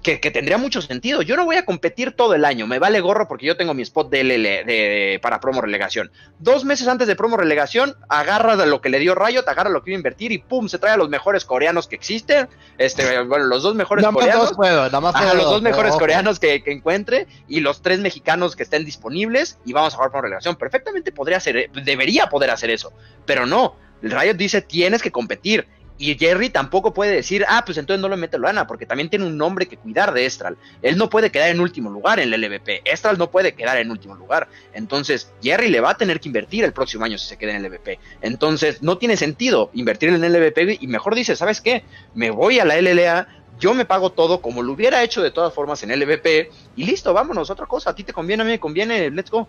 Que, tendría mucho sentido. Yo no voy a competir todo el año, me vale gorro porque yo tengo mi spot de, de, para promo relegación. Dos meses antes de promo relegación, agarra de lo que le dio Riot, agarra lo que iba a invertir y pum, se trae a los mejores coreanos que existen. Este, (laughs) bueno, los dos mejores coreanos. Puedo, nada más los dos mejores coreanos que, encuentre y los tres mexicanos que estén disponibles y vamos a jugar promo relegación. Perfectamente podría ser, debería poder hacer eso, pero no. Riot dice tienes que competir y Jerry tampoco puede decir, ah, pues entonces no lo mete Lana, porque también tiene un nombre que cuidar de Estral. Él no puede quedar en último lugar en el LVP. Estral no puede quedar en último lugar. Entonces, Jerry le va a tener que invertir el próximo año si se queda en el LVP. Entonces, no tiene sentido invertir en el LVP y mejor dice, ¿sabes qué? Me voy a la LLA, yo me pago todo como lo hubiera hecho de todas formas en LVP y listo, vámonos, otra cosa, a ti te conviene, a mí me conviene, let's go.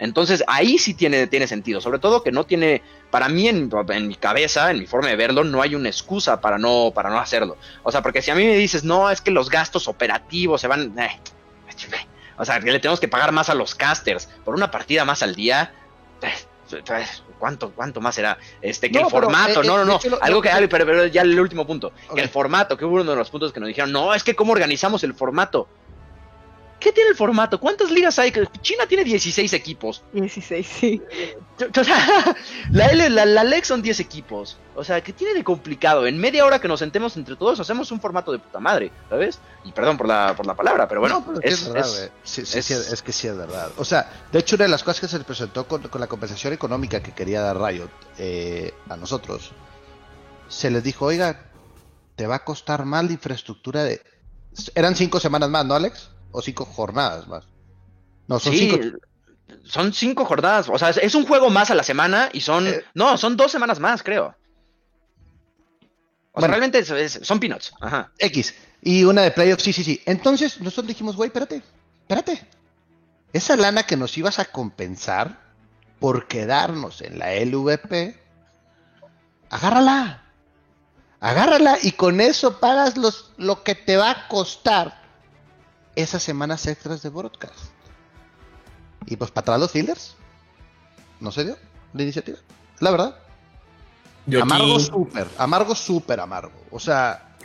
Entonces ahí sí tiene, tiene sentido, sobre todo que no tiene, para mí en, mi cabeza, en mi forma de verlo, no hay una excusa para no, para no hacerlo. O sea, porque si a mí me dices, no, es que los gastos operativos se van... Eh, o sea, que le tenemos que pagar más a los casters por una partida más al día. Eh, ¿Cuánto, cuánto más será? Este, que el formato, eh, no, no, no, algo que, pero, pero, ya el último punto, que el formato, que hubo uno de los puntos que nos dijeron, no, es que cómo organizamos el formato. ¿Qué tiene el formato? ¿Cuántas ligas hay? China tiene 16 equipos. 16, sí. O sea, (laughs) la, L, la, la son 10 equipos. O sea, ¿qué tiene de complicado? En media hora que nos sentemos entre todos, hacemos un formato de puta madre, ¿sabes? Y perdón por la, por la palabra, pero bueno. es, verdad, es, que sí es verdad. O sea, de hecho, una de las cosas que se le presentó con, la compensación económica que quería dar Riot eh, a nosotros, se les dijo, oiga, te va a costar más la infraestructura de... Eran cinco semanas más, ¿no, Alex? O cinco jornadas más. No, son cinco. Son cinco jornadas. O sea, es un juego más a la semana y son. Eh. no, son dos semanas más, creo. O sea, realmente son peanuts. Ajá. X. Y una de playoffs, sí, sí, sí. Entonces, nosotros dijimos, güey, espérate, espérate. Esa lana que nos ibas a compensar por quedarnos en la LVP, agárrala. Agárrala y con eso pagas los, lo que te va a costar esas semanas extras de broadcast. Y pues para atrás los fillers. No se dio la iniciativa. La verdad. amargo súper, amargo súper amargo. O sea,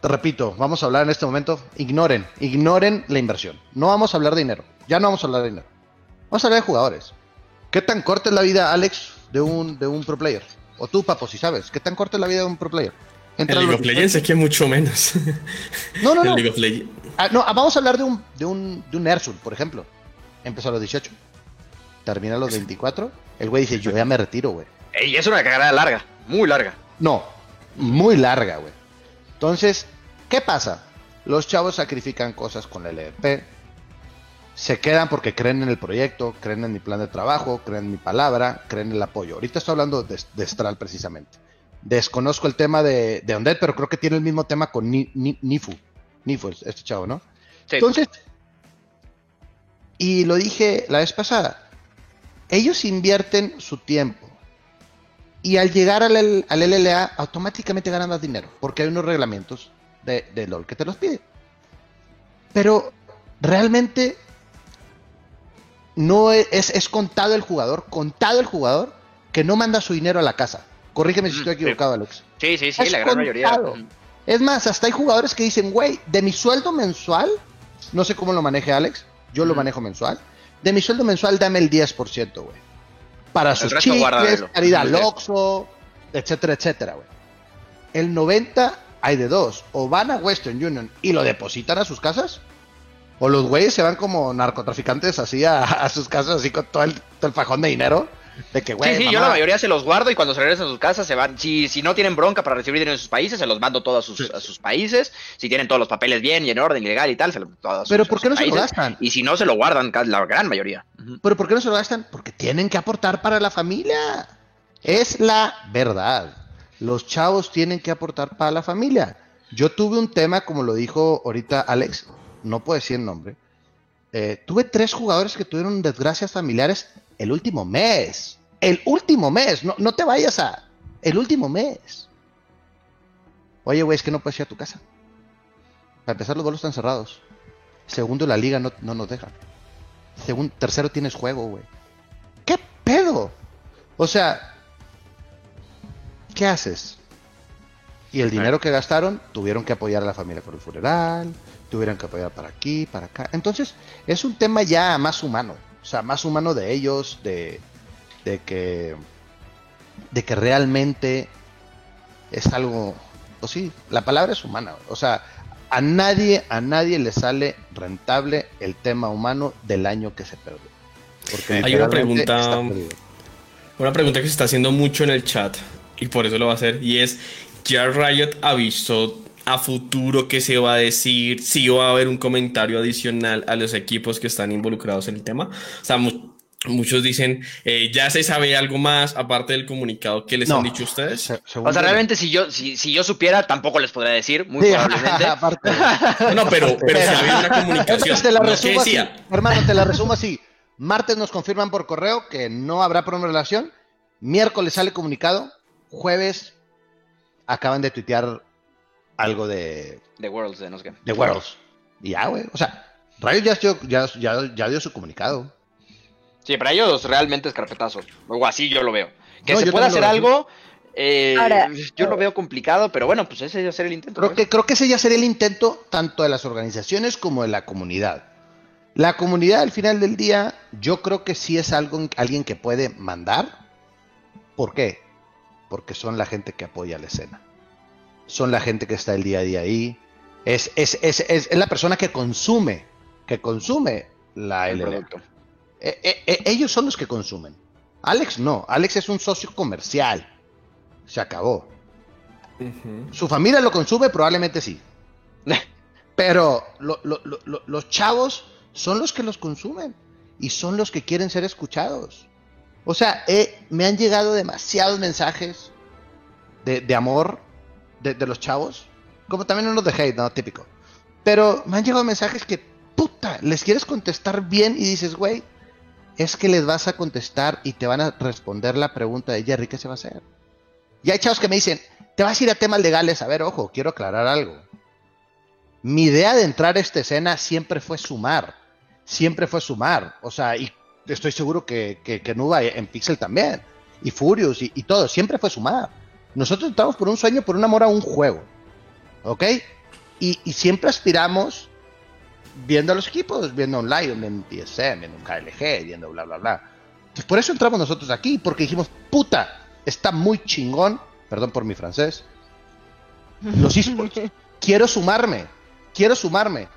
te repito, vamos a hablar en este momento. Ignoren, ignoren la inversión. No vamos a hablar de dinero. Ya no vamos a hablar de dinero. Vamos a hablar de jugadores. ¿Qué tan corta es la vida, Alex, de un, de un pro player? O tú, Papo, si sabes. ¿Qué tan corta es la vida de un pro player? Entra el League of Legends es que mucho menos. No, no, (laughs) no. Ah, no, ah, vamos a hablar de un, de un, de un Ersul, por ejemplo. Empezó a los 18. Termina a los 24. El güey dice, yo ya me retiro, güey. Y es una cagada larga, muy larga. No, muy larga, güey. Entonces, ¿qué pasa? Los chavos sacrifican cosas con el EDP. Se quedan porque creen en el proyecto, creen en mi plan de trabajo, creen en mi palabra, creen en el apoyo. Ahorita estoy hablando de, de Stral precisamente. Desconozco el tema de, de Undead, pero creo que tiene el mismo tema con Nifu. Nifu, este chavo, ¿no? Entonces, y lo dije la vez pasada, ellos invierten su tiempo y al llegar al, al LLA automáticamente ganan más dinero, porque hay unos reglamentos de, de LOL que te los piden. Pero realmente no es, es, contado el jugador, contado el jugador que no manda su dinero a la casa. Corrígeme si estoy equivocado, Alex. Sí, sí, sí, la gran mayoría. Es más, hasta hay jugadores que dicen, güey, de mi sueldo mensual, no sé cómo lo maneje Alex, yo lo manejo mensual, de mi sueldo mensual dame el 10%, güey. Para sus chicles, al Oxxo, etcétera, etcétera, güey. El 90 hay de dos, o van a Western Union y lo depositan a sus casas, o los güeyes se van como narcotraficantes así a, sus casas, así con todo el, todo el fajón de dinero de que, sí, sí, yo la mayoría se los guardo y cuando se regresan a sus casas se van. Si, si no tienen bronca para recibir dinero en sus países, se los mando todos a sus, países. Si tienen todos los papeles bien y en orden, legal y tal, se los todos Pero ¿por qué no se lo gastan? Y si no, se lo guardan la gran mayoría. Pero ¿por qué no se lo gastan? Porque tienen que aportar para la familia. Es la verdad. Los chavos tienen que aportar para la familia. Yo tuve un tema, como lo dijo ahorita Alex, no puedo decir el nombre. Eh, tuve tres jugadores que tuvieron desgracias familiares el último mes. El último mes. No, no te vayas a. El último mes. Oye, güey, es que no puedes ir a tu casa. Para empezar, los vuelos están cerrados. Segundo, la liga no, nos deja. Segundo, tercero, tienes juego, güey. ¿Qué pedo? O sea, ¿qué haces? Y el dinero que gastaron, tuvieron que apoyar a la familia por el funeral, tuvieron que apoyar para aquí, para acá. Entonces, es un tema ya más humano. O sea, más humano de ellos, de, de que de que realmente es algo, o sí, la palabra es humana, o sea, a nadie, a nadie le sale rentable el tema humano del año que se perdió. Porque hay una pregunta, una pregunta que se está haciendo mucho en el chat y por eso lo va a hacer y es ya Riot avisó a futuro qué se va a decir, si va a haber un comentario adicional a los equipos que están involucrados en el tema. O sea, muchos dicen, eh, ya se sabe algo más aparte del comunicado que les han dicho ustedes. o sea, realmente si yo, si, si, yo supiera, tampoco les podría decir, muy (laughs) probablemente. no, pero, pero si había una comunicación. Te la resumo así, hermano, te la resumo así. Martes nos confirman por correo que no habrá relación. Miércoles sale comunicado. Jueves acaban de tuitear algo de. The Worlds, de no sé qué. The Worlds. Y ya, güey. O sea, Rayo ya, ya, ya, ya dio su comunicado. Sí, para ellos realmente es carpetazo. O así yo lo veo. Que se pueda hacer algo, eh, yo lo veo complicado, pero bueno, pues ese ya sería el intento. Creo pues. que, creo que ese ya sería el intento tanto de las organizaciones como de la comunidad. La comunidad al final del día, yo creo que sí es algo, alguien que puede mandar. ¿Por qué? Porque son la gente que apoya la escena. Son la gente que está el día a día ahí. Es, es, es, es la persona que consume, que consume la el producto. Eh, eh, eh, ellos son los que consumen. Alex no. Alex es un socio comercial. Se acabó. Su familia lo consume, probablemente sí. (laughs) Pero los chavos son los que los consumen y son los que quieren ser escuchados. O sea, me han llegado demasiados mensajes de, amor de, los chavos, como también unos de hate, ¿no? Típico. Pero me han llegado mensajes que, puta, les quieres contestar bien y dices, güey, es que les vas a contestar y te van a responder la pregunta de Jerry, ¿qué se va a hacer? Y hay chavos que me dicen, te vas a ir a temas legales. A ver, ojo, quiero aclarar algo. Mi idea de entrar a esta escena siempre fue sumar. Siempre fue sumar. O sea, y estoy seguro que, que, Nuba en Pixel también. Y Furious y, todo. Siempre fue sumar. Nosotros entramos por un sueño, por un amor a un juego. ¿Ok? Y, siempre aspiramos viendo a los equipos, viendo un Lion, en DSM, en un KLG, viendo bla, bla, bla. Pues por eso entramos nosotros aquí, porque dijimos, puta, está muy chingón, perdón por mi francés, los esports. (laughs) quiero sumarme, quiero sumarme.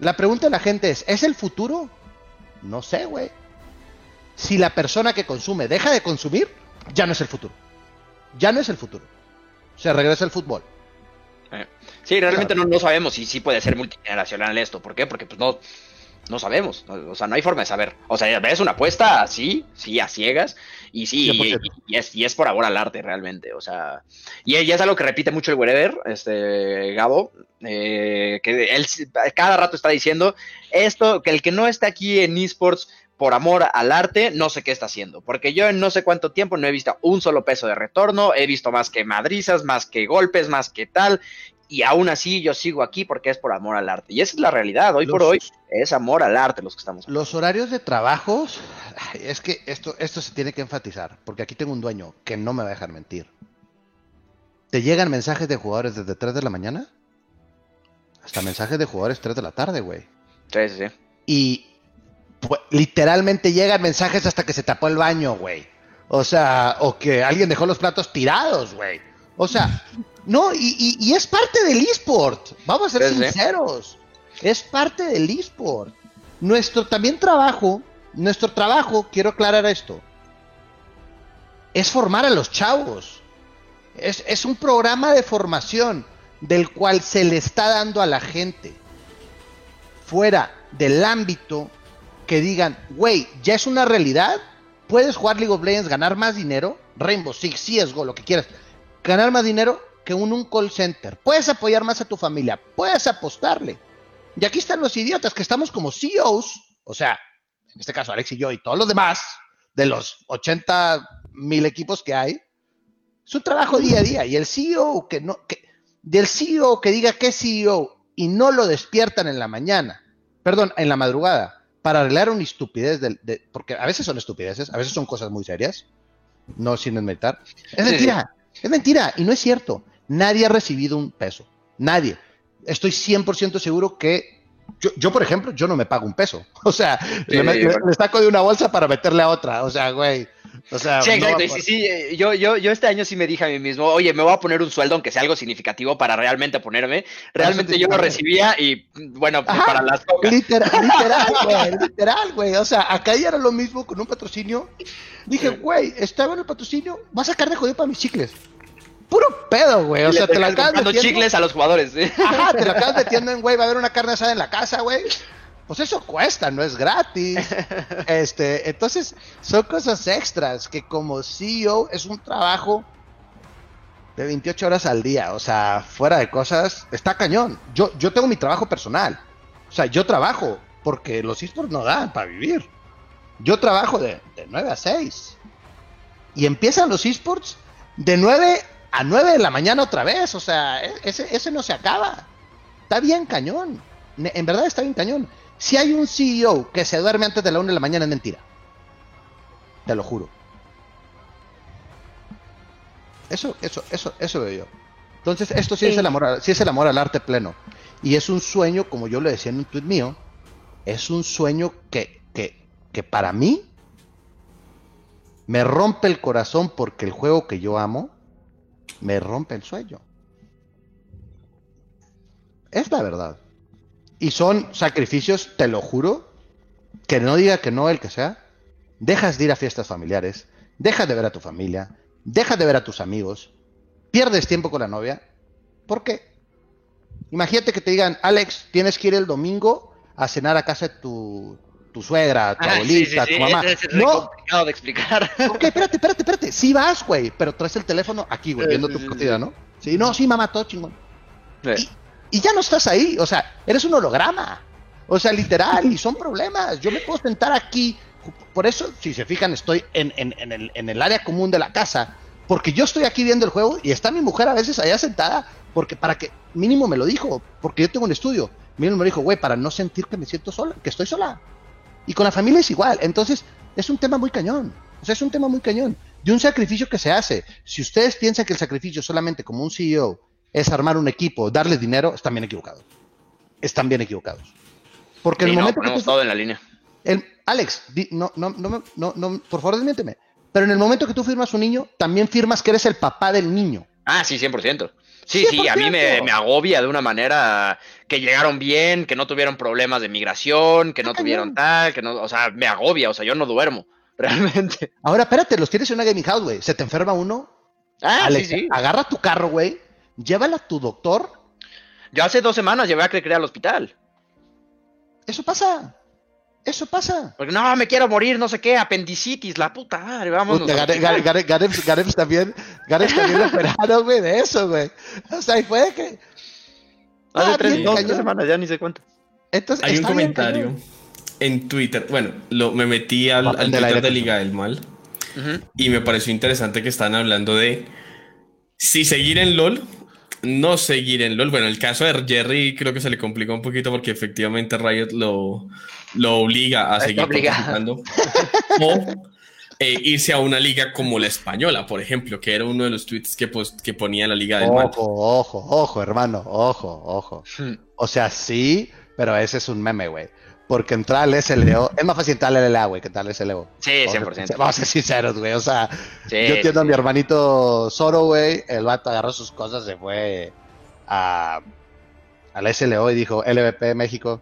La pregunta de la gente es, ¿es el futuro? No sé, güey. Si la persona que consume deja de consumir, ya no es el futuro. Ya no es el futuro. Se regresa el fútbol. Eh, sí, realmente no, no, sabemos si sí puede ser multigeneracional esto. ¿Por qué? Porque pues no, no sabemos, o sea, no hay forma de saber. O sea, es una apuesta así, sí, a ciegas, y sí, y, es, y, es, por amor al arte realmente, o sea, y, es algo que repite mucho el Wherever, este, Gabo, eh, que él cada rato está diciendo esto, que el que no está aquí en esports por amor al arte, no sé qué está haciendo, porque yo en no sé cuánto tiempo no he visto un solo peso de retorno, he visto más que madrizas, más que golpes, más que tal, y aún así yo sigo aquí porque es por amor al arte. Y esa es la realidad, hoy por hoy es amor al arte los que estamos. Los horarios de trabajos, (sighs) es que esto, esto se tiene que enfatizar, porque aquí tengo un dueño que no me va a dejar mentir. ¿Te llegan mensajes de jugadores desde 3 de la mañana? Hasta mensajes de jugadores 3 de la tarde, güey. Sí, sí, sí. Y literalmente llegan mensajes hasta que se tapó el baño, güey. O sea, o que alguien dejó los platos tirados, güey. O sea, no, y, es parte del eSport. Vamos a ser sinceros. Es parte del eSport. Nuestro también trabajo, nuestro trabajo, quiero aclarar esto, es formar a los chavos. Es, es un programa de formación del cual se le está dando a la gente fuera del ámbito que digan, güey, ya es una realidad, puedes jugar League of Legends, ganar más dinero, Rainbow Six, CSGO, lo que quieras, ganar más dinero que un call center. Puedes apoyar más a tu familia, puedes apostarle. Y aquí están los idiotas que estamos como CEOs, o sea, en este caso Alex y yo y todos los demás, de los 80 mil equipos que hay, es un trabajo día a día. Y el CEO que no, del CEO que diga que es CEO y no lo despiertan en la mañana, perdón, en la madrugada, para arreglar una estupidez, de, porque a veces son estupideces, a veces son cosas muy serias, no sin desmeditar. Es mentira, es mentira y no es cierto. Nadie ha recibido un peso. Nadie. Estoy 100% seguro que yo, yo, por ejemplo, yo no me pago un peso. (laughs) O sea, le, saco de una bolsa para meterle a otra. O sea, güey. O sea, sí, exacto. sí, sí, yo, yo, yo este año sí me dije a mí mismo, oye, me voy a poner un sueldo, aunque sea algo significativo, para realmente ponerme. Realmente yo lo recibía y, bueno, pues, para las Literal, (laughs) literal, güey, literal, güey. O sea, acá ya era lo mismo con un patrocinio. Dije, güey, estaba en el patrocinio, va a sacar de joder para mis chicles. Puro pedo, güey. O sea, te, la acabas metiendo. chicles a los jugadores. Ajá, te lo (laughs) acabas metiendo en, güey, va a haber una carne asada en la casa, güey. Pues eso cuesta, no es gratis. (laughs) Este, entonces, son cosas extras que como CEO es un trabajo de 28 horas al día. O sea, fuera de cosas, está cañón. Yo, yo tengo mi trabajo personal. O sea, yo trabajo porque los esports no dan para vivir. Yo trabajo de, de 9 a 6. Y empiezan los esports de 9 a 9 de la mañana otra vez. O sea, e-, ese, ese no se acaba. Está bien cañón. En verdad está bien cañón. Si hay un CEO que se duerme antes de la 1 de la mañana es mentira. Te lo juro. Eso, eso, eso, eso veo yo. Entonces, esto sí, Es, el amor, sí es el amor al arte pleno. Y es un sueño, como yo le decía en un tweet mío, es un sueño que, que, que para mí me rompe el corazón porque el juego que yo amo me rompe el sueño. Es la verdad. Y son sacrificios, te lo juro, que no diga que no el que sea. Dejas de ir a fiestas familiares, dejas de ver a tu familia, dejas de ver a tus amigos, pierdes tiempo con la novia. ¿Por qué? Imagínate que te digan, Alex, tienes que ir el domingo a cenar a casa de tu, tu suegra, tu ah, abuelita, tu mamá. Es, no. complicado de explicar. Ok, espérate, espérate, espérate. Sí vas, güey, pero traes el teléfono aquí, güey, viendo tu cocina, ¿no? Sí, no, sí, mamá, todo chingón. Y, ya no estás ahí, o sea, eres un holograma. O sea, literal, y son problemas. Yo me puedo sentar aquí. Por eso, si se fijan, estoy en, en, el, en el área común de la casa. Porque yo estoy aquí viendo el juego y está mi mujer a veces allá sentada. Porque para que, mínimo me lo dijo, porque yo tengo un estudio. Mínimo me dijo, güey, para no sentir que me siento sola, que estoy sola. Y con la familia es igual. Entonces, es un tema muy cañón. O sea, es un tema muy cañón. De un sacrificio que se hace. Si ustedes piensan que el sacrificio solamente como un CEO es armar un equipo, darle dinero, están bien equivocados. Están bien equivocados. Porque en el momento que todo en la línea. El, Alex, no, no, no, no, no, por favor, desmiénteme. Pero en el momento que tú firmas un niño, también firmas que eres el papá del niño. Ah, sí, 100%. Sí, sí, a mí me, agobia de una manera que llegaron bien, que no tuvieron problemas de migración, que no tuvieron tal, que no, o sea, me agobia, o sea, yo no duermo, (laughs) realmente. Ahora, espérate, los tienes en una gaming house, güey. ¿Se te enferma uno? Ah, sí, sí. Agarra tu carro, güey, llévala a tu doctor. Yo hace dos semanas llevé a creer al hospital. Eso pasa. Eso pasa. Porque no, me quiero morir, no sé qué, apendicitis, la puta madre, vámonos. Gareth también, Gareth también operaron, güey, de eso, güey. O sea, y fue que... Hace ah, tres, dos, semanas, ya ni sé cuánto. Entonces, Hay un comentario en Twitter, bueno, lo, me metí al, al Twitter de Liga del Mal y me pareció interesante que están hablando de si seguir en LOL no seguir en LOL. Bueno, el caso de Jerry creo que se le complicó un poquito porque efectivamente Riot lo, lo obliga a seguir participando. o eh, irse a una liga como la española, por ejemplo, que era uno de los tweets que, que ponía la liga del Ojo, ojo, ojo, hermano, ojo, ojo. Hmm. O sea, sí, pero ese es un meme, güey. Porque entrar al SLO es más fácil entrar al LA, güey, que entrar al SLO. Sí, 100%. Vamos a ser sinceros, güey. O sea, yo entiendo a mi hermanito Zoro, güey. El vato agarró sus cosas, se fue a, al SLO y dijo: LVP México,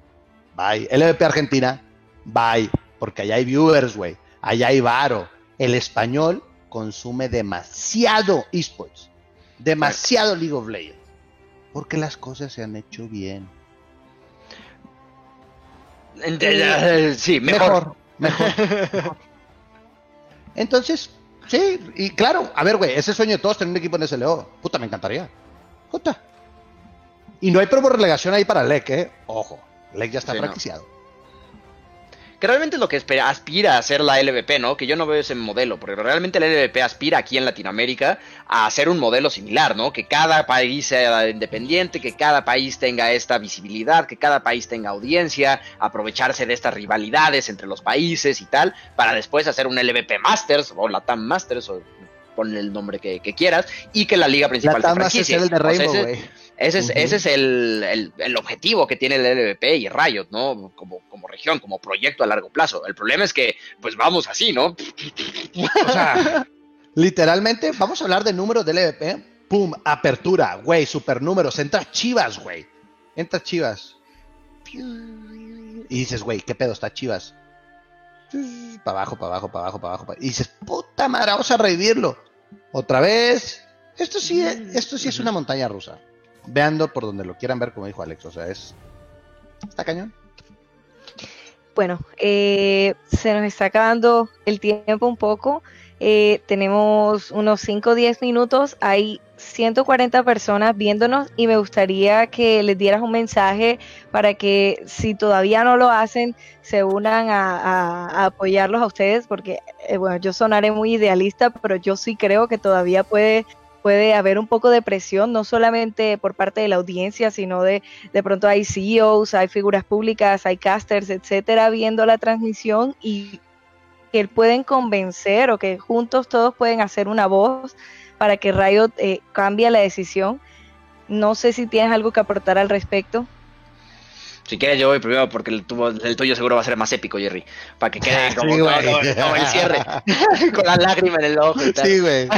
bye. LVP Argentina, bye. Porque allá hay viewers, güey. Allá hay varo. El español consume demasiado esports. Demasiado League of Legends. Porque las cosas se han hecho bien. Eh, sí, mejor. Mejor, (laughs) Entonces, sí, y claro, a ver, güey, ese sueño de todos tener un equipo en SLO. Puta, me encantaría. Puta. Y no hay promo relegación ahí para LEC, ¿eh? Ojo, LEC ya está sí, que realmente es lo que aspira a ser la LVP, ¿no? Que yo no veo ese modelo, porque realmente la LVP aspira aquí en Latinoamérica a hacer un modelo similar, ¿no? Que cada país sea independiente, que cada país tenga esta visibilidad, que cada país tenga audiencia, aprovecharse de estas rivalidades entre los países y tal, para después hacer un LVP Masters o la TAM Masters o ponle el nombre que, quieras, y que la liga principal. Es el de Rainbow, ese, es, ese es el, el, objetivo que tiene el LVP y Riot, ¿no? Como, como región, como proyecto a largo plazo. El problema es que, pues vamos así, ¿no? O sea, literalmente, vamos a hablar de números del LVP. Pum, apertura, güey, super números. Entra Chivas, güey. Entra Chivas. Y dices, güey, ¿qué pedo está Chivas? Para abajo, para abajo, para abajo, para abajo. Y dices, puta madre, vamos a revivirlo. Otra vez. Esto sí, esto sí es una montaña rusa veando por donde lo quieran ver, como dijo Alex. O sea, es. Está cañón. Bueno, eh, se nos está acabando el tiempo un poco. Eh, tenemos unos 5 o 10 minutos. Hay 140 personas viéndonos y me gustaría que les dieras un mensaje para que si todavía no lo hacen, se unan a, apoyarlos a ustedes, porque eh, bueno, yo sonaré muy idealista, pero yo sí creo que todavía puede puede haber un poco de presión, no solamente por parte de la audiencia, sino de de pronto hay CEOs, hay figuras públicas, hay casters, etcétera, viendo la transmisión y que pueden convencer o que juntos todos pueden hacer una voz para que Riot eh, cambie la decisión. No sé si tienes algo que aportar al respecto. Si quieres, yo voy primero porque el, el tuyo seguro va a ser más épico, Jerry. Para que quede (laughs) como, el cierre. (laughs) (laughs) con la lágrima en el ojo. Sí, güey.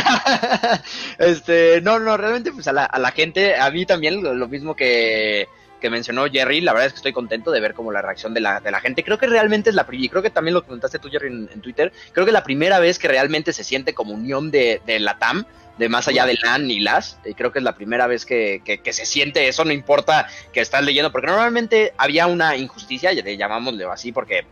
este, no, no, realmente, pues a la, a la gente, a mí también, lo, mismo que, que mencionó Jerry, la verdad es que estoy contento de ver como la reacción de la, de la gente. Creo que realmente es la primera, y creo que también lo comentaste tú, Jerry, en, Twitter, creo que es la primera vez que realmente se siente como unión de, de la TAM de más allá de LAN y las. Y creo que es la primera vez que, que, se siente eso, no importa que estás leyendo, porque normalmente había una injusticia, llamámosle así, porque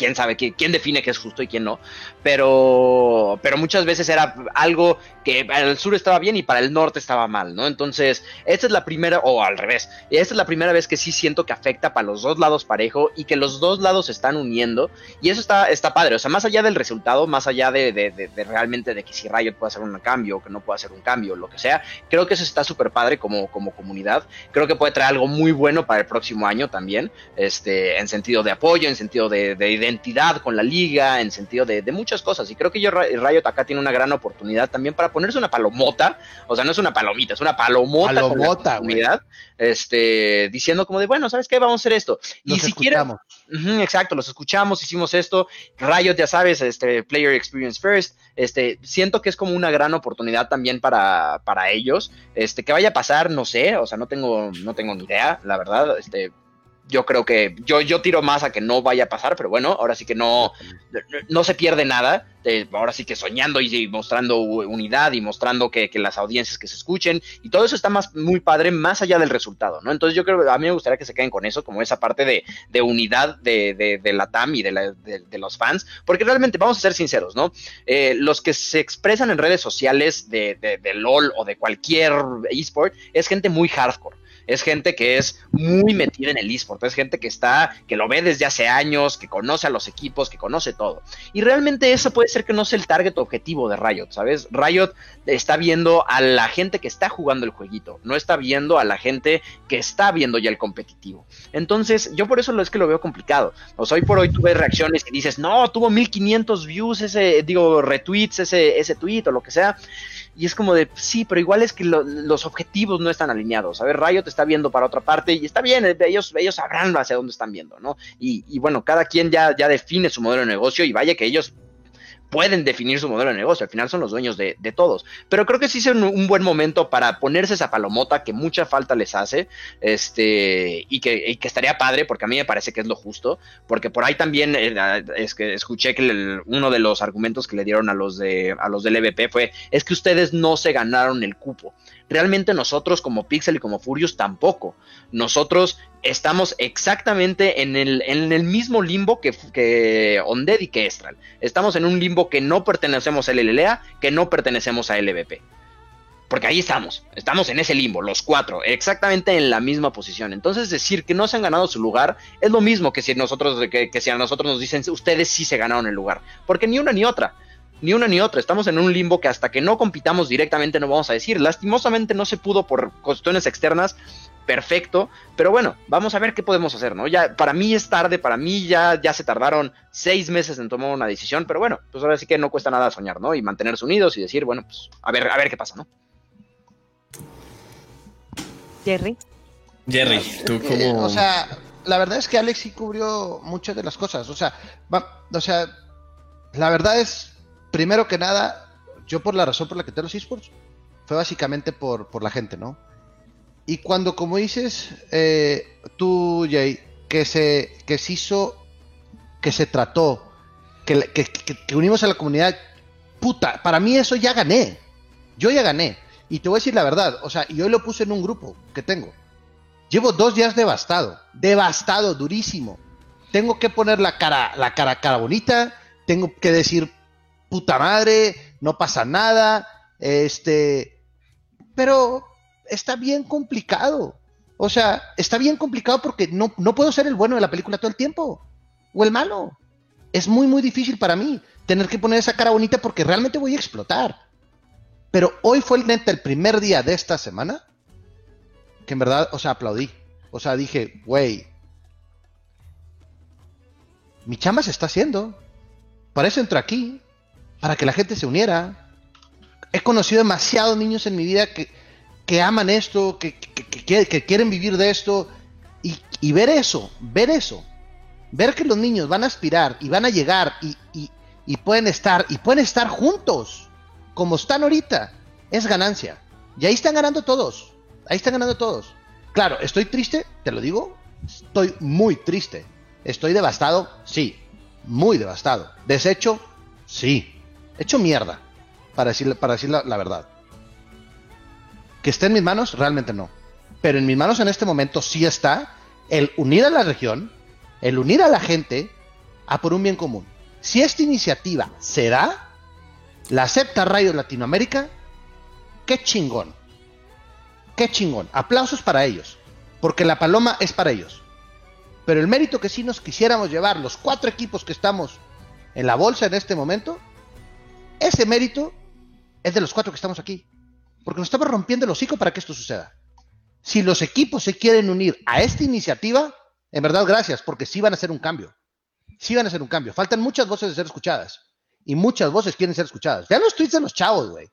quién sabe, quién, define qué es justo y quién no, pero, pero muchas veces era algo que para el sur estaba bien y para el norte estaba mal, ¿no? Entonces, esta es la primera, o al revés, esta es la primera vez que sí siento que afecta para los dos lados parejo y que los dos lados se están uniendo y eso está, está padre, o sea, más allá del resultado, más allá de, de, realmente de que si Riot puede hacer un cambio o que no puede hacer un cambio, lo que sea, creo que eso está súper padre como, como comunidad, creo que puede traer algo muy bueno para el próximo año también, este, en sentido de apoyo, en sentido de, de identidad con la liga, en sentido de, muchas cosas. Y creo que yo Riot acá tiene una gran oportunidad también para ponerse una palomota, o sea, no es una palomita, es una palomota, palomota con la este, diciendo como de, bueno, ¿sabes qué? Vamos a hacer esto. y si quieren, exacto, los escuchamos, hicimos esto. Riot, ya sabes, este, Player Experience First, este, siento que es como una gran oportunidad también para, para ellos. Este, que vaya a pasar, no sé, o sea, no tengo, no tengo ni idea, la verdad, este, yo creo que yo, yo tiro más a que no vaya a pasar, pero bueno, ahora sí que no, no se pierde nada. ahora sí que soñando y, mostrando unidad y mostrando que, las audiencias que se escuchen y todo eso está más muy padre más allá del resultado, ¿no? Entonces yo creo que a mí me gustaría que se queden con eso, como esa parte de, unidad de, la TAM y de, los fans, porque realmente vamos a ser sinceros, ¿no? Eh, los que se expresan en redes sociales de, de LOL o de cualquier esport es gente muy hardcore es gente que es muy metida en el eSport, es gente que está, que lo ve desde hace años, que conoce a los equipos, que conoce todo. Y realmente eso puede ser que no sea el target objetivo de Riot, ¿sabes? Riot está viendo a la gente que está jugando el jueguito, no está viendo a la gente que está viendo ya el competitivo. Entonces, yo por eso es que lo veo complicado. O sea, hoy por hoy tú ves reacciones y dices, no, tuvo 1500 views ese, digo, retweets ese, ese tweet o lo que sea. Y es como de, sí, pero igual es que los objetivos no están alineados. A ver, Riot está viendo para otra parte y está bien, ellos, ellos sabrán hacia dónde están viendo, ¿no? Y, y bueno, cada quien ya, ya define su modelo de negocio y vaya que ellos pueden definir su modelo de negocio, al final son los dueños de, todos. Pero creo que sí es un, buen momento para ponerse esa palomota que mucha falta les hace, este, y que, estaría padre, porque a mí me parece que es lo justo, porque por ahí también eh, es que escuché que uno de los argumentos que le dieron a los de a los del EVP fue, es que ustedes no se ganaron el cupo. Realmente nosotros como Pixel y como Furious tampoco. Nosotros estamos exactamente en el, en el mismo limbo que, que Ondead y que Estral. Estamos en un limbo que no pertenecemos a LLA, que no pertenecemos a LVP. Porque ahí estamos, estamos en ese limbo, los cuatro, exactamente en la misma posición. Entonces decir que no se han ganado su lugar es lo mismo que si nosotros, que si a nosotros nos dicen ustedes sí se ganaron el lugar. Porque ni una ni otra ni una ni otra. Estamos en un limbo que hasta que no compitamos directamente no vamos a decir. Lastimosamente no se pudo por cuestiones externas. Perfecto, pero bueno, vamos a ver qué podemos hacer, ¿no? Ya para mí es tarde, para mí ya, ya se tardaron seis meses en tomar una decisión, pero bueno, pues ahora sí que no cuesta nada soñar, ¿no? Y mantenerse unidos y decir, bueno, pues a ver, a ver qué pasa, ¿no? Jerry. Jerry, tú como... o sea, la verdad es que Alex sí cubrió muchas de las cosas, o sea, o sea, la verdad es primero que nada, yo por la razón por la que tengo los esports, fue básicamente por, por la gente, ¿no? Y cuando, como dices, eh, tú, Jay, que se, que se hizo, que se trató, que, que, unimos a la comunidad, puta, para mí eso ya gané. Yo ya gané. Y te voy a decir la verdad, o sea, y hoy lo puse en un grupo que tengo. Llevo dos días devastado, devastado, durísimo. Tengo que poner la cara, la cara, cara bonita, tengo que decir, puta madre, no pasa nada, este, pero está bien complicado. O sea, está bien complicado porque no, no puedo ser el bueno de la película todo el tiempo, o el malo. Es muy, muy difícil para mí tener que poner esa cara bonita porque realmente voy a explotar. Pero hoy fue el el primer día de esta semana que en verdad, o sea, aplaudí. O sea, dije, güey, mi chamba se está haciendo Por eso entro aquí, para que la gente se uniera. He conocido demasiados niños en mi vida que, que aman esto, que, quieren vivir de esto. Y, ver eso, ver eso, ver que los niños van a aspirar y van a llegar y, pueden estar, y pueden estar juntos, como están ahorita, es ganancia. Y ahí están ganando todos. Ahí están ganando todos. Claro, estoy triste, te lo digo. Estoy muy triste. Estoy devastado, sí. Muy devastado. Deshecho, sí. Hecho mierda. Para decir la, verdad. Que esté en mis manos, realmente no. Pero en mis manos en este momento sí está el unir a la región, el unir a la gente a por un bien común. Si esta iniciativa se da, la acepta Radio Latinoamérica, qué chingón. Qué chingón. Aplausos para ellos. Porque la paloma es para ellos. Pero el mérito que sí nos quisiéramos llevar, los cuatro equipos que estamos en la bolsa en este momento, ese mérito es de los cuatro que estamos aquí. Porque nos estamos rompiendo el hocico para que esto suceda. Si los equipos se quieren unir a esta iniciativa, en verdad gracias, porque sí van a hacer un cambio. Sí van a hacer un cambio. Faltan muchas voces de ser escuchadas. Y muchas voces quieren ser escuchadas. Vean los tweets de los chavos, güey.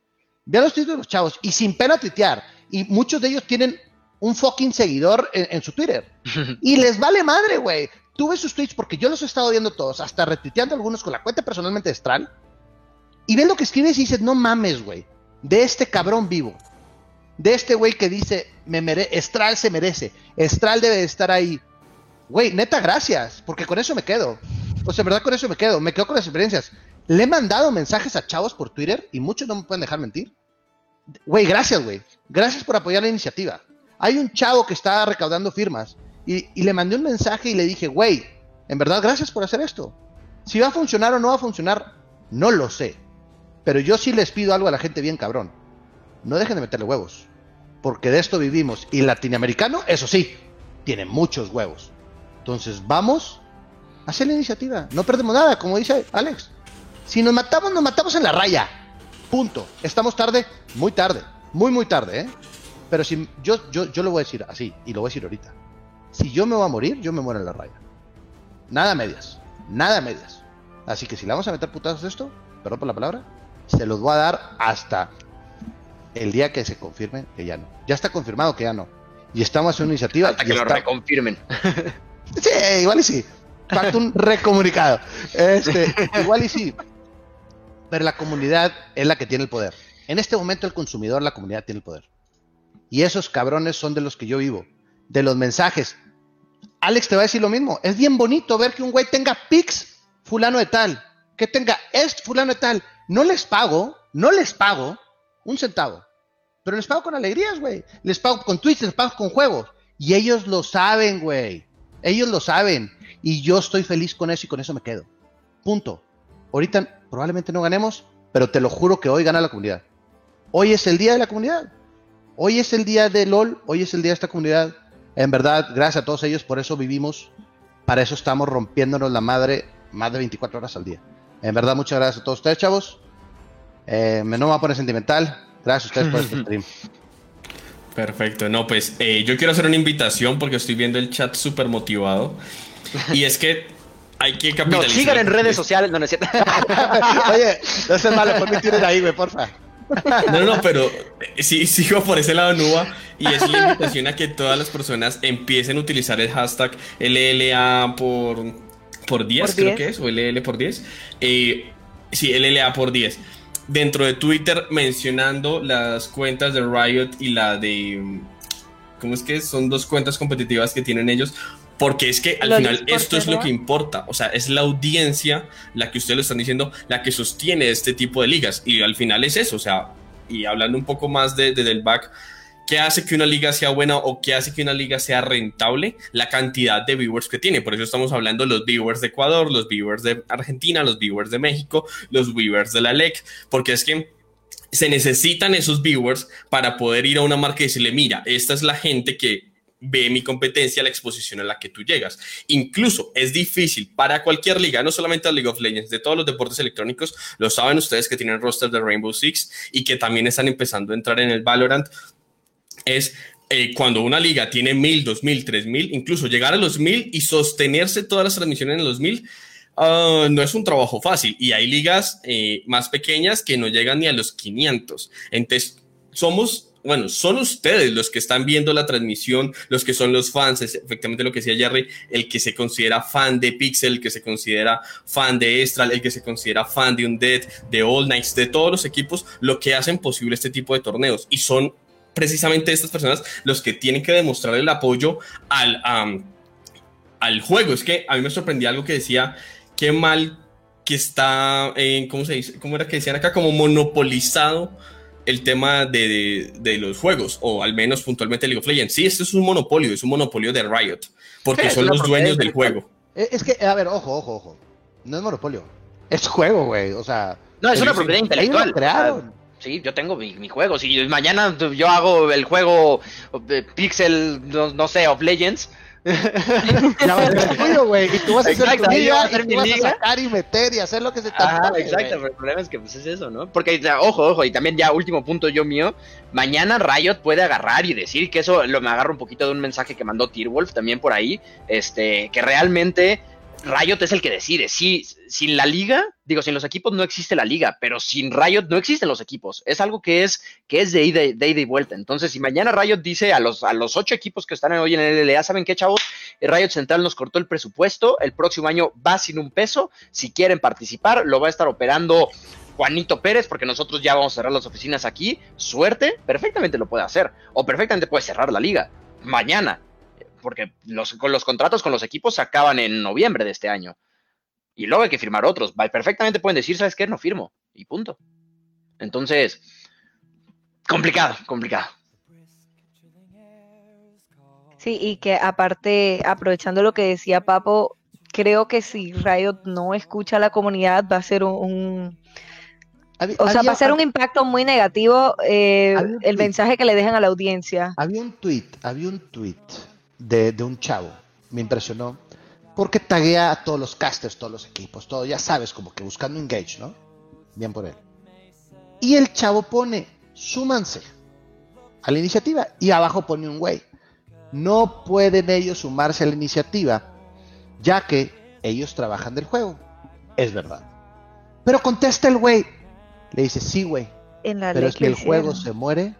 Vean los tweets de los chavos. Y sin pena tuitear y muchos de ellos tienen un fucking seguidor en, su Twitter. (laughs) y les vale madre, güey. Tuve sus tweets porque yo los he estado viendo todos, hasta retuiteando algunos con la cuenta personalmente de Stral. Y ven lo que escribes y dices, no mames, güey. De este cabrón vivo. De este güey que dice, me mere Estral se merece. Estral debe de estar ahí. Güey, neta, gracias. Porque con eso me quedo. O sea, en verdad con eso me quedo. Me quedo con las experiencias. Le he mandado mensajes a chavos por Twitter y muchos no me pueden dejar mentir. Güey, gracias, güey. Gracias por apoyar la iniciativa. Hay un chavo que está recaudando firmas y, le mandé un mensaje y le dije, güey, en verdad, gracias por hacer esto. Si va a funcionar o no va a funcionar, no lo sé. Pero yo sí les pido algo a la gente bien cabrón. No dejen de meterle huevos. Porque de esto vivimos. Y latinoamericano, eso sí, tiene muchos huevos. Entonces vamos a hacer la iniciativa. No perdemos nada, como dice Alex. Si nos matamos, nos matamos en la raya. Punto. Estamos tarde, muy tarde, muy, muy tarde, ¿eh? Pero si yo, yo, yo lo voy a decir así, y lo voy a decir ahorita. Si yo me voy a morir, yo me muero en la raya. Nada medias, nada medias. Así que si le vamos a meter putazos esto, perdón por la palabra, se los voy a dar hasta el día que se confirme que ya no. Ya está confirmado que ya no. Y estamos en una iniciativa. Hasta que lo reconfirmen. (laughs) sí, igual y sí. Falta un recomunicado. Este, igual y sí pero la comunidad es la que tiene el poder. En este momento el consumidor, la comunidad tiene el poder. Y esos cabrones son de los que yo vivo, de los mensajes. Alex te va a decir lo mismo. Es bien bonito ver que un güey tenga pics fulano de tal, que tenga este fulano de tal. No les pago, no les pago un centavo, pero les pago con alegrías, güey. Les pago con tweets, les pago con juegos. Y ellos lo saben, güey. Ellos lo saben. Y yo estoy feliz con eso y con eso me quedo. Punto. Ahorita probablemente no ganemos, pero te lo juro que hoy gana la comunidad. Hoy es el día de la comunidad. Hoy es el día de LOL, hoy es el día de esta comunidad. En verdad, gracias a todos ellos, por eso vivimos, para eso estamos rompiéndonos la madre más de 24 horas al día. En verdad, muchas gracias a todos ustedes, chavos. Eh, me no me voy a poner sentimental. Gracias a ustedes por este (laughs) stream. Perfecto, no, pues eh, yo quiero hacer una invitación porque estoy viendo el chat súper motivado. Y es que hay que capitalizar. No, sigan en redes sociales, no, no es cierto. (laughs) Oye, no seas malo, por mí tienes ahí, güey, porfa. No, no, pero eh, sí, sigo por ese lado, Nuba, y es la invitación a que todas las personas empiecen a utilizar el hashtag LLA por, por 10, creo que es, o LL por 10. Eh, sí, LLA por 10. Dentro de Twitter mencionando las cuentas de Riot y la de... ¿Cómo es que son dos cuentas competitivas que tienen ellos? Porque es que al final esto es lo que importa. O sea, es la audiencia la que ustedes lo están diciendo, la que sostiene este tipo de ligas. Y al final es eso. O sea, y hablando un poco más de, del back, ¿qué hace que una liga sea buena o qué hace que una liga sea rentable? La cantidad de viewers que tiene. Por eso estamos hablando de los viewers de Ecuador, los viewers de Argentina, los viewers de México, los viewers de la LEC. Porque es que se necesitan esos viewers para poder ir a una marca y decirle, mira, esta es la gente que ve mi competencia, la exposición a la que tú llegas. Incluso es difícil para cualquier liga, no solamente la League of Legends, de todos los deportes electrónicos, lo saben ustedes que tienen roster de Rainbow Six y que también están empezando a entrar en el Valorant, es eh, cuando una liga tiene mil, dos mil, tres mil, incluso llegar a los mil y sostenerse todas las transmisiones en los mil, ah, no es un trabajo fácil y hay ligas eh, más pequeñas que no llegan ni a los 500. Entonces, somos, bueno, son ustedes los que están viendo la transmisión, los que son los fans, es efectivamente lo que decía Jerry, el que se considera fan de Pixel, el que se considera fan de Estral, el que se considera fan de Undead, de All Knights, de todos los equipos, lo que hacen posible este tipo de torneos y son precisamente estas personas los que tienen que demostrar el apoyo al, al juego. Es que a mí me sorprendía algo que decía, qué mal que está, en, ¿cómo se dice? ¿Cómo era que decían acá? Como monopolizado el tema de, de, los juegos, o al menos puntualmente League of Legends. Sí, esto es un monopolio, es un monopolio de Riot, porque son los dueños del juego. Es que, a ver, ojo, ojo, ojo. No es monopolio. Es juego, güey. O sea. No, es una propiedad intelectual. Sí, yo tengo mi, juego. Si mañana yo hago el juego Pixel, no, sé, of Legends. (laughs) ya va a ser tuyo, güey. Y tú vas a hacer tu liga, y tú vas a sacar y meter y hacer lo que se te Ah, exacto, pero el problema es que pues es eso, ¿no? Porque, ojo, ojo, y también ya último punto yo mío, mañana Riot puede agarrar y decir que eso lo me agarro un poquito de un mensaje que mandó Wolf también por ahí, este, que realmente Riot es el que decide. Sí, sin la liga, digo, sin los equipos no existe la liga, pero sin Riot no existen los equipos. Es algo que es, que es de ida, y vuelta. Entonces, si mañana Riot dice a los, a los ocho equipos que están hoy en el LLA, ¿saben qué, chavos? Riot Central nos cortó el presupuesto. El próximo año va sin un peso. Si quieren participar, lo va a estar operando Juanito Pérez, porque nosotros ya vamos a cerrar las oficinas aquí. Suerte, perfectamente lo puede hacer. O perfectamente puede cerrar la liga. Mañana porque los, con los contratos con los equipos se acaban en noviembre de este año. Y luego hay que firmar otros. Perfectamente pueden decir, ¿sabes qué? No firmo. Y punto. Entonces, complicado, complicado. Sí, y que aparte, aprovechando lo que decía Papo, creo que si Riot no escucha a la comunidad va a ser un, o sea, va a ser un impacto muy negativo eh, el mensaje que le dejan a la audiencia. Había un tweet, había un tweet de, un chavo. Me impresionó. Porque taguea a todos los casters, todos los equipos, todo, ya sabes, como que buscando engage, ¿no? Bien por él. Y el chavo pone, súmanse a la iniciativa. Y abajo pone un güey. No pueden ellos sumarse a la iniciativa, ya que ellos trabajan del juego. Es verdad. Pero contesta el güey. Le dice, sí, güey. Pero es que el juego se muere,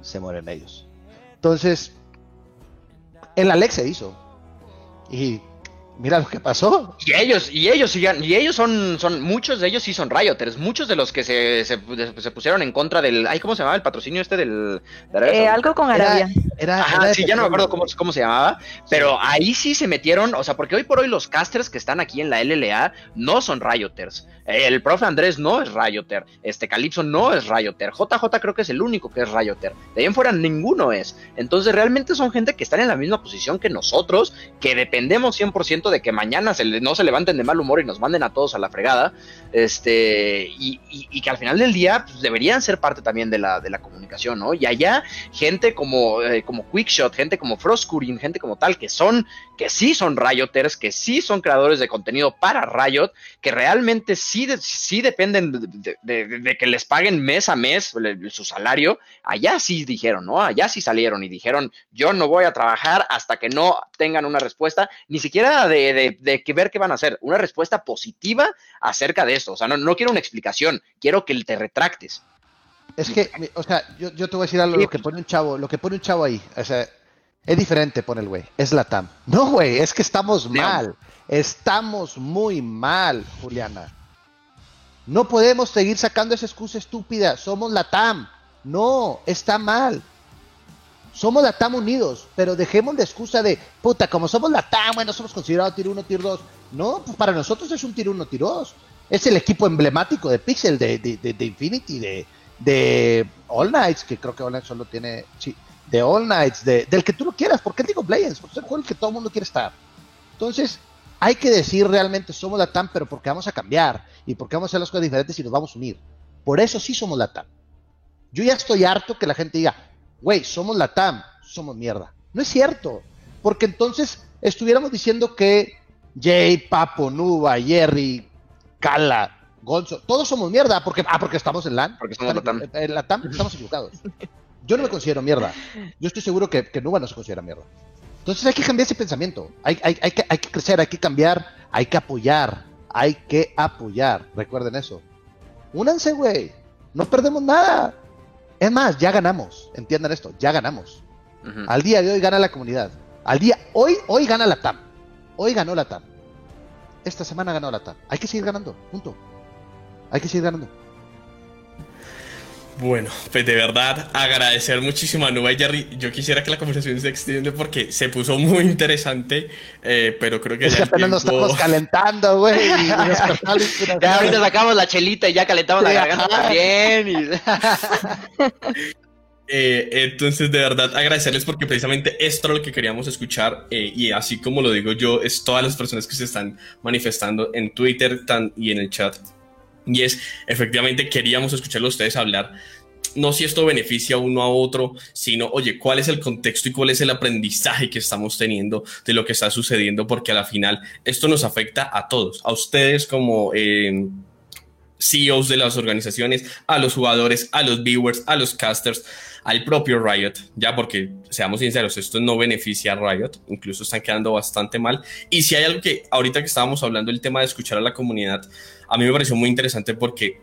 se mueren ellos. Entonces, el Alex se hizo. Y mira lo que pasó. Y ellos, y ellos sigan, y ellos son, son, muchos de ellos sí son rioters, muchos de los que se, se, pusieron en contra del, ay, ¿cómo se llamaba el patrocinio este del? Eh, algo con Arabia. Era, sí, ya no me acuerdo cómo, cómo se llamaba, pero ahí sí se metieron, o sea, porque hoy por hoy los casters que están aquí en la LLA no son rioters. El profe Andrés no es rioter, este Calypso no es rioter, JJ creo que es el único que es rioter, de ahí en fuera ninguno es. Entonces realmente son gente que están en la misma posición que nosotros, que dependemos 100% de que mañana no se levanten de mal humor y nos manden a todos a la fregada, este, y, que al final del día pues, deberían ser parte también de la, de la comunicación, ¿no? Y allá gente como, eh, como Quickshot, gente como Frostcurin, gente como tal, que son, que sí son Rioters, que sí son creadores de contenido para Riot, que realmente sí, sí dependen de, que les paguen mes a mes su salario, allá sí dijeron, ¿no? Allá sí salieron y dijeron, yo no voy a trabajar hasta que no tengan una respuesta, ni siquiera de de, que ver qué van a hacer, una respuesta positiva acerca de esto. O sea, no, no quiero una explicación, quiero que te retractes. Es que, o sea, yo, te voy a decir algo, lo que pone un chavo, lo que pone un chavo ahí, o sea, es diferente, pone el güey, es la TAM. No, güey, es que estamos mal, estamos muy mal, Juliana. No podemos seguir sacando esa excusa estúpida, somos la TAM. No, está mal somos la TAM unidos, pero dejemos la excusa de, puta, como somos la TAM, bueno, somos considerados tier 1, tier 2. No, pues para nosotros es un tier 1, tier 2. Es el equipo emblemático de Pixel, de, de, Infinity, de, de All Knights, que creo que All Knights solo tiene, sí, de All Knights, de, del que tú lo quieras, porque digo Legends, porque es el juego en el que todo el mundo quiere estar. Entonces, hay que decir realmente somos la TAM, pero porque vamos a cambiar y porque vamos a hacer las cosas diferentes y nos vamos a unir. Por eso sí somos la TAM. Yo ya estoy harto que la gente diga, güey, somos la TAM, somos mierda. No es cierto, porque entonces estuviéramos diciendo que Jay, Papo, Nuba, Jerry, Cala, Gonzo, todos somos mierda, porque, ah, porque estamos en LAN. Porque somos la TAM. En la TAM estamos equivocados. Yo no me considero mierda. Yo estoy seguro que, que Nuba no se considera mierda. Entonces hay que cambiar ese pensamiento. Hay, hay, hay, que, hay que crecer, hay que cambiar, hay que apoyar. Hay que apoyar. Recuerden eso. Únanse, güey. No perdemos nada. Es más, ya ganamos. Entiendan esto, ya ganamos. Al día de hoy gana la comunidad. Al día, hoy, hoy gana la TAM. Hoy ganó la TAM. Esta semana ganó la TAM. Hay que seguir ganando. Punto. Hay que seguir ganando. Bueno, pues de verdad agradecer muchísimo a Nuba y Jerry. Yo quisiera que la conversación se extienda porque se puso muy interesante, eh, pero creo que Es que ya el apenas nos tiempo- estamos calentando, güey. (laughs) nos. Ya ahorita sacamos la chelita y ya calentamos la garganta también. y- (laughs) Eh, entonces, de verdad, agradecerles porque precisamente esto es lo que queríamos escuchar eh, y así como lo digo yo, es todas las personas que se están manifestando en Twitter tan, y en el chat. Y es, efectivamente, queríamos escucharlo a ustedes hablar, no si esto beneficia uno a otro, sino, oye, cuál es el contexto y cuál es el aprendizaje que estamos teniendo de lo que está sucediendo, porque a la final esto nos afecta a todos, a ustedes como... eh, CEOs de las organizaciones, a los jugadores, a los viewers, a los casters, al propio Riot, ya porque seamos sinceros, esto no beneficia a Riot, incluso están quedando bastante mal. Y si hay algo que ahorita que estábamos hablando el tema de escuchar a la comunidad, a mí me pareció muy interesante porque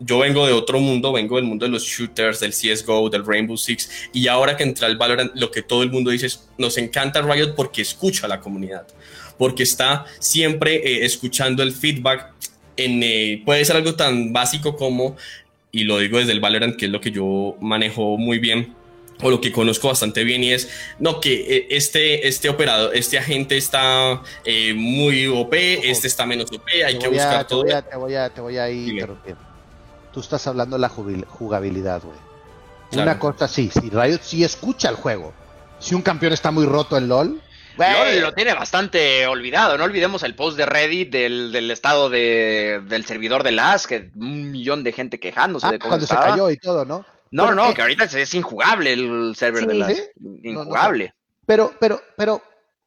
yo vengo de otro mundo, vengo del mundo de los shooters, del CSGO, del Rainbow Six, y ahora que entra el Valorant, lo que todo el mundo dice es, nos encanta Riot porque escucha a la comunidad, porque está siempre eh, escuchando el feedback en, eh, puede ser algo tan básico como, y lo digo desde el Valorant, que es lo que yo manejo muy bien, o lo que conozco bastante bien, y es, no, que eh, este, este operador, este agente está eh, muy OP, este está menos OP, hay Te que voy a- buscar te todo. voy a- Te voy a, te voy a ahí Dime. interrumpir. Tú estás hablando de la jugabilidad, güey. Claro. Una cosa sí, si Riot sí escucha el juego. Si un campeón está muy roto en LOL, lo tiene bastante olvidado. No olvidemos el post de Reddit del, del estado de, del servidor de las, que un millón de gente quejándose ah, de cómo cuando se cayó y todo, ¿no? No, Pero, no, eh, que ahorita es, es injugable el server de Sí. las. ¿Sí? Injugable. Pero, pero, pero,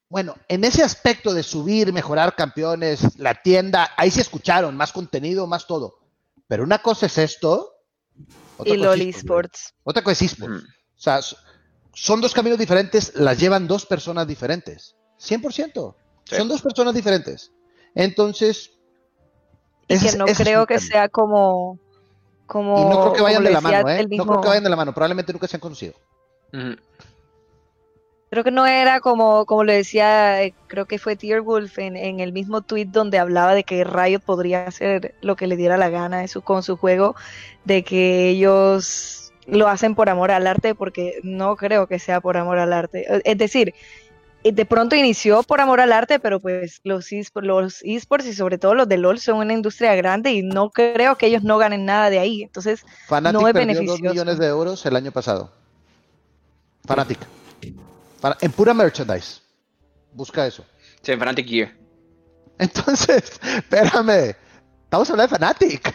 bueno, en ese aspecto de subir, mejorar campeones, la tienda, ahí sí escucharon, más contenido, más todo. Pero una cosa es esto. otra Y LOL es esports. Otra cosa es esports. Ujú. O sea, son dos caminos diferentes, las llevan dos personas diferentes. 100%. Sí. Son dos personas diferentes. Entonces. Y ese que no creo que sea como. Como Y no creo que vayan de la mano, ¿eh? No creo que vayan de la mano. Probablemente nunca se han conocido. Creo que no era como, como lo decía, eh, creo que fue Tierwolf en, en el mismo tweet donde hablaba de que Riot podría hacer lo que le diera la gana de su- con su juego, de que ellos lo hacen por amor al arte, porque no creo que sea por amor al arte. Es decir, de pronto inició por amor al arte, pero pues los eSports, los esports y sobre todo los de LOL son una industria grande y no creo que ellos no ganen nada de ahí. Entonces, Fnatic No es perdió dos beneficioso. millones de euros el año pasado. Fnatic. Fa- En pura merchandise. Busca eso. Sí, en Fnatic Gear. Entonces, (laughs) espérame. Estamos hablando de Fnatic.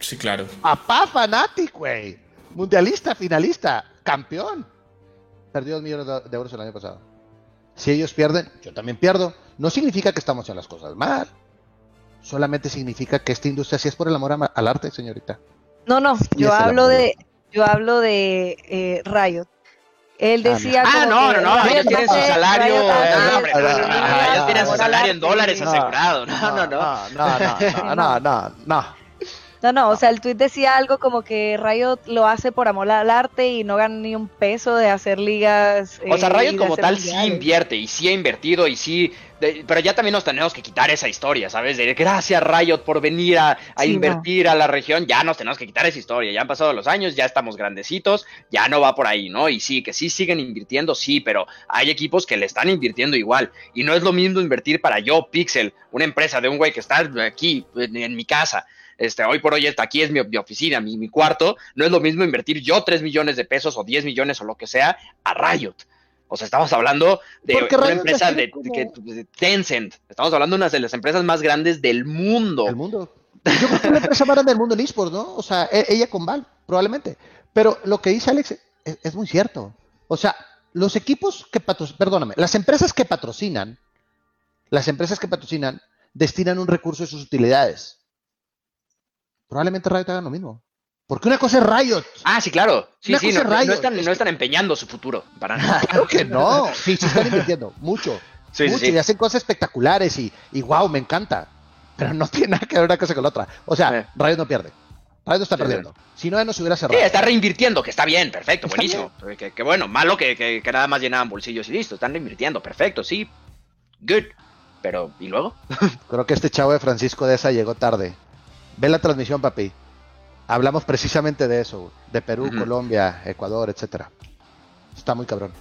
Sí, claro. Papá Fnatic, güey. Mundialista, finalista, campeón. Perdió dos millones de de euros el año pasado. Si ellos pierden, yo también pierdo. No significa que estamos haciendo las cosas mal. Solamente significa que esta industria sí es por el amor al arte, señorita. no, no, yo hablo de, yo hablo de eh, Riot. Él Ah, decía Ah, como no, que no, no, ellos tienen su salario. Ah, ellos tienen su salario en dólares asegurado. No, no, no. No, no, no, no, no, no. No, o sea, el tweet decía algo como que Riot lo hace por amor al arte y no gana ni un peso de hacer ligas. O sea, eh, Riot como tal sí invierte y sí ha invertido y sí, de- pero ya también nos tenemos que quitar esa historia, ¿sabes? De gracias Riot por venir a, a Sí, invertir a la región, ya nos tenemos que quitar esa historia, ya han pasado los años, ya estamos grandecitos, ya no va por ahí, ¿no? Y sí, que sí siguen invirtiendo, sí, pero hay equipos que le están invirtiendo igual y no es lo mismo invertir para yo, Pixel, una empresa de un güey que está aquí en mi casa. Este, hoy por hoy está aquí es mi, mi oficina, mi, mi cuarto. No es lo mismo invertir yo 3 millones de pesos o 10 millones o lo que sea a Riot. O sea, estamos hablando de Porque una Riot empresa de, que- Tencent. Estamos hablando de una de las empresas más grandes del mundo. El mundo. (laughs) Yo creo que la empresa más grande del mundo en esports, ¿no? O sea, e- ella con Val, probablemente. Pero lo que dice Alex es, es muy cierto. O sea, los equipos que patrocinan, perdóname, las empresas que patrocinan, las empresas que patrocinan destinan un recurso de sus utilidades. Probablemente Riot haga lo mismo. Porque una cosa es Riot. Ah, sí, claro. Sí, Una sí, no, es no están, no están empeñando su futuro, para nada. (laughs) Claro que no. Sí, se están invirtiendo (laughs) mucho. Sí, sí, mucho sí. y hacen cosas espectaculares y, y wow, me encanta. Pero no (laughs) tiene nada que ver una cosa con la otra. O sea. Riot no pierde. Riot no está Sí, perdiendo. Si no, ya nos hubiera Sí, cerrado. está reinvirtiendo, que está bien, perfecto, Está buenísimo. Que, que bueno, malo que, que- que nada más llenaban bolsillos y listo, están reinvirtiendo, perfecto, sí. Good. Pero, ¿y luego? Creo que este chavo de Francisco de esa llegó tarde. Ve la transmisión, papi. Hablamos precisamente de eso, de Perú. Colombia, Ecuador, etcétera. Está muy cabrón.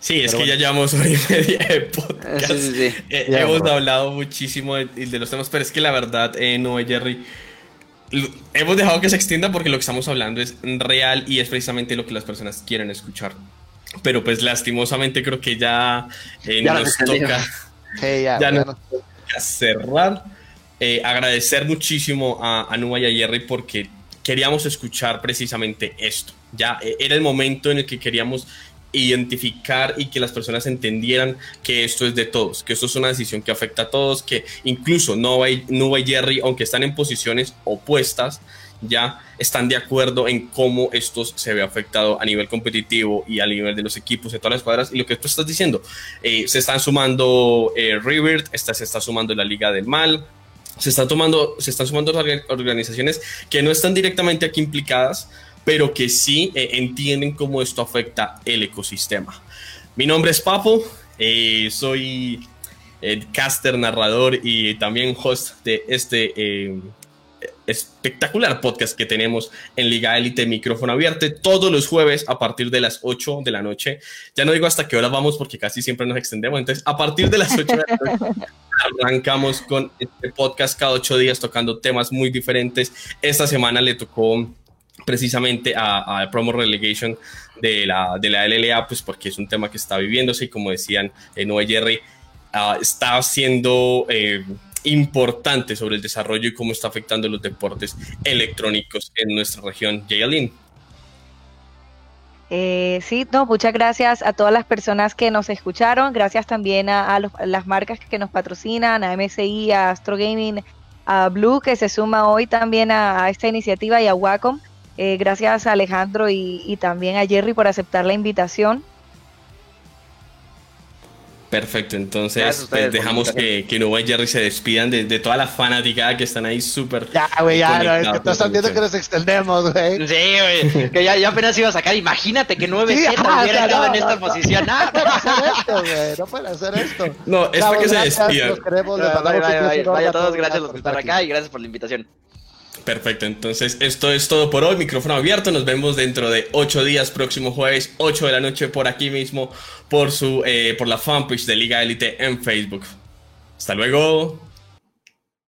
Sí, es Pero que bueno. ya llevamos hora y media de podcast. Sí, sí, sí. Eh, Ya, hemos bro. hablado muchísimo de, de los temas, pero es que la verdad, eh, no, Jerry, lo- hemos dejado que se extienda porque lo que estamos hablando es real y es precisamente lo que las personas quieren escuchar. Pero pues lastimosamente creo que ya, eh, Ya nos toca ya, (laughs) Ya ya no- no- a cerrar. Eh, agradecer muchísimo a, a y a Jerry porque queríamos escuchar precisamente esto. Ya eh, era el momento en el que queríamos identificar y que las personas entendieran que esto es de todos, que esto es una decisión que afecta a todos, que incluso Nova y, y Jerry, aunque están en posiciones opuestas, ya están de acuerdo en cómo esto se ve afectado a nivel competitivo y a nivel de los equipos, de todas las cuadras. Y lo que tú estás diciendo, eh, se están sumando eh, River, esta, se está sumando la Liga del Mal, se están, tomando, se están sumando orga- organizaciones que no están directamente aquí implicadas, pero que sí eh, entienden cómo esto afecta el ecosistema. Mi nombre es Papo, eh, soy el caster, narrador y también host de este eh, espectacular podcast que tenemos en Liga Élite Micrófono Abierto todos los jueves a partir de las 8 de la noche. Ya no digo hasta qué hora vamos porque casi siempre nos extendemos. Entonces, a partir de las 8 de la noche (laughs) arrancamos con este podcast cada 8 días tocando temas muy diferentes. Esta semana le tocó precisamente a, a Promo Relegation de la, de la LLA, pues porque es un tema que está viviéndose y como decían en Noé Jerry, ah, está siendo eh, importante sobre el desarrollo y cómo está afectando los deportes electrónicos en nuestra región. Jaylin. Eh, sí, no, muchas gracias a todas las personas que nos escucharon, gracias también a, los- las marcas que nos patrocinan, a MSI, a Astro Gaming, a Blue que se suma hoy también a, esta iniciativa y a Wacom. Eh, gracias a Alejandro y también a Jerry por aceptar la invitación. Perfecto, entonces ustedes pues, dejamos que, que y Jerry se despidan de, de toda la fanaticada que están ahí súper. Ya, güey, ya, no, es que tú estás viendo que nos extendemos, güey. Sí, güey. Que ya, ya apenas iba a sacar. Imagínate que 9 Sí, ajá, hubiera estado no, en esta no, posición. Ah, No pueden (laughs) hacer esto, güey. No pueden hacer esto. No, es para que se despidan. Los queremos, les Vaya, mandamos vaya, vaya, vaya a todos, todos, gracias por por estar acá y gracias por la invitación. Perfecto, entonces esto es todo por hoy. Micrófono abierto. Nos vemos dentro de ocho días, próximo jueves, 8 de la noche, por aquí mismo, por su, eh, por la fanpage de Liga Élite en Facebook. Hasta luego.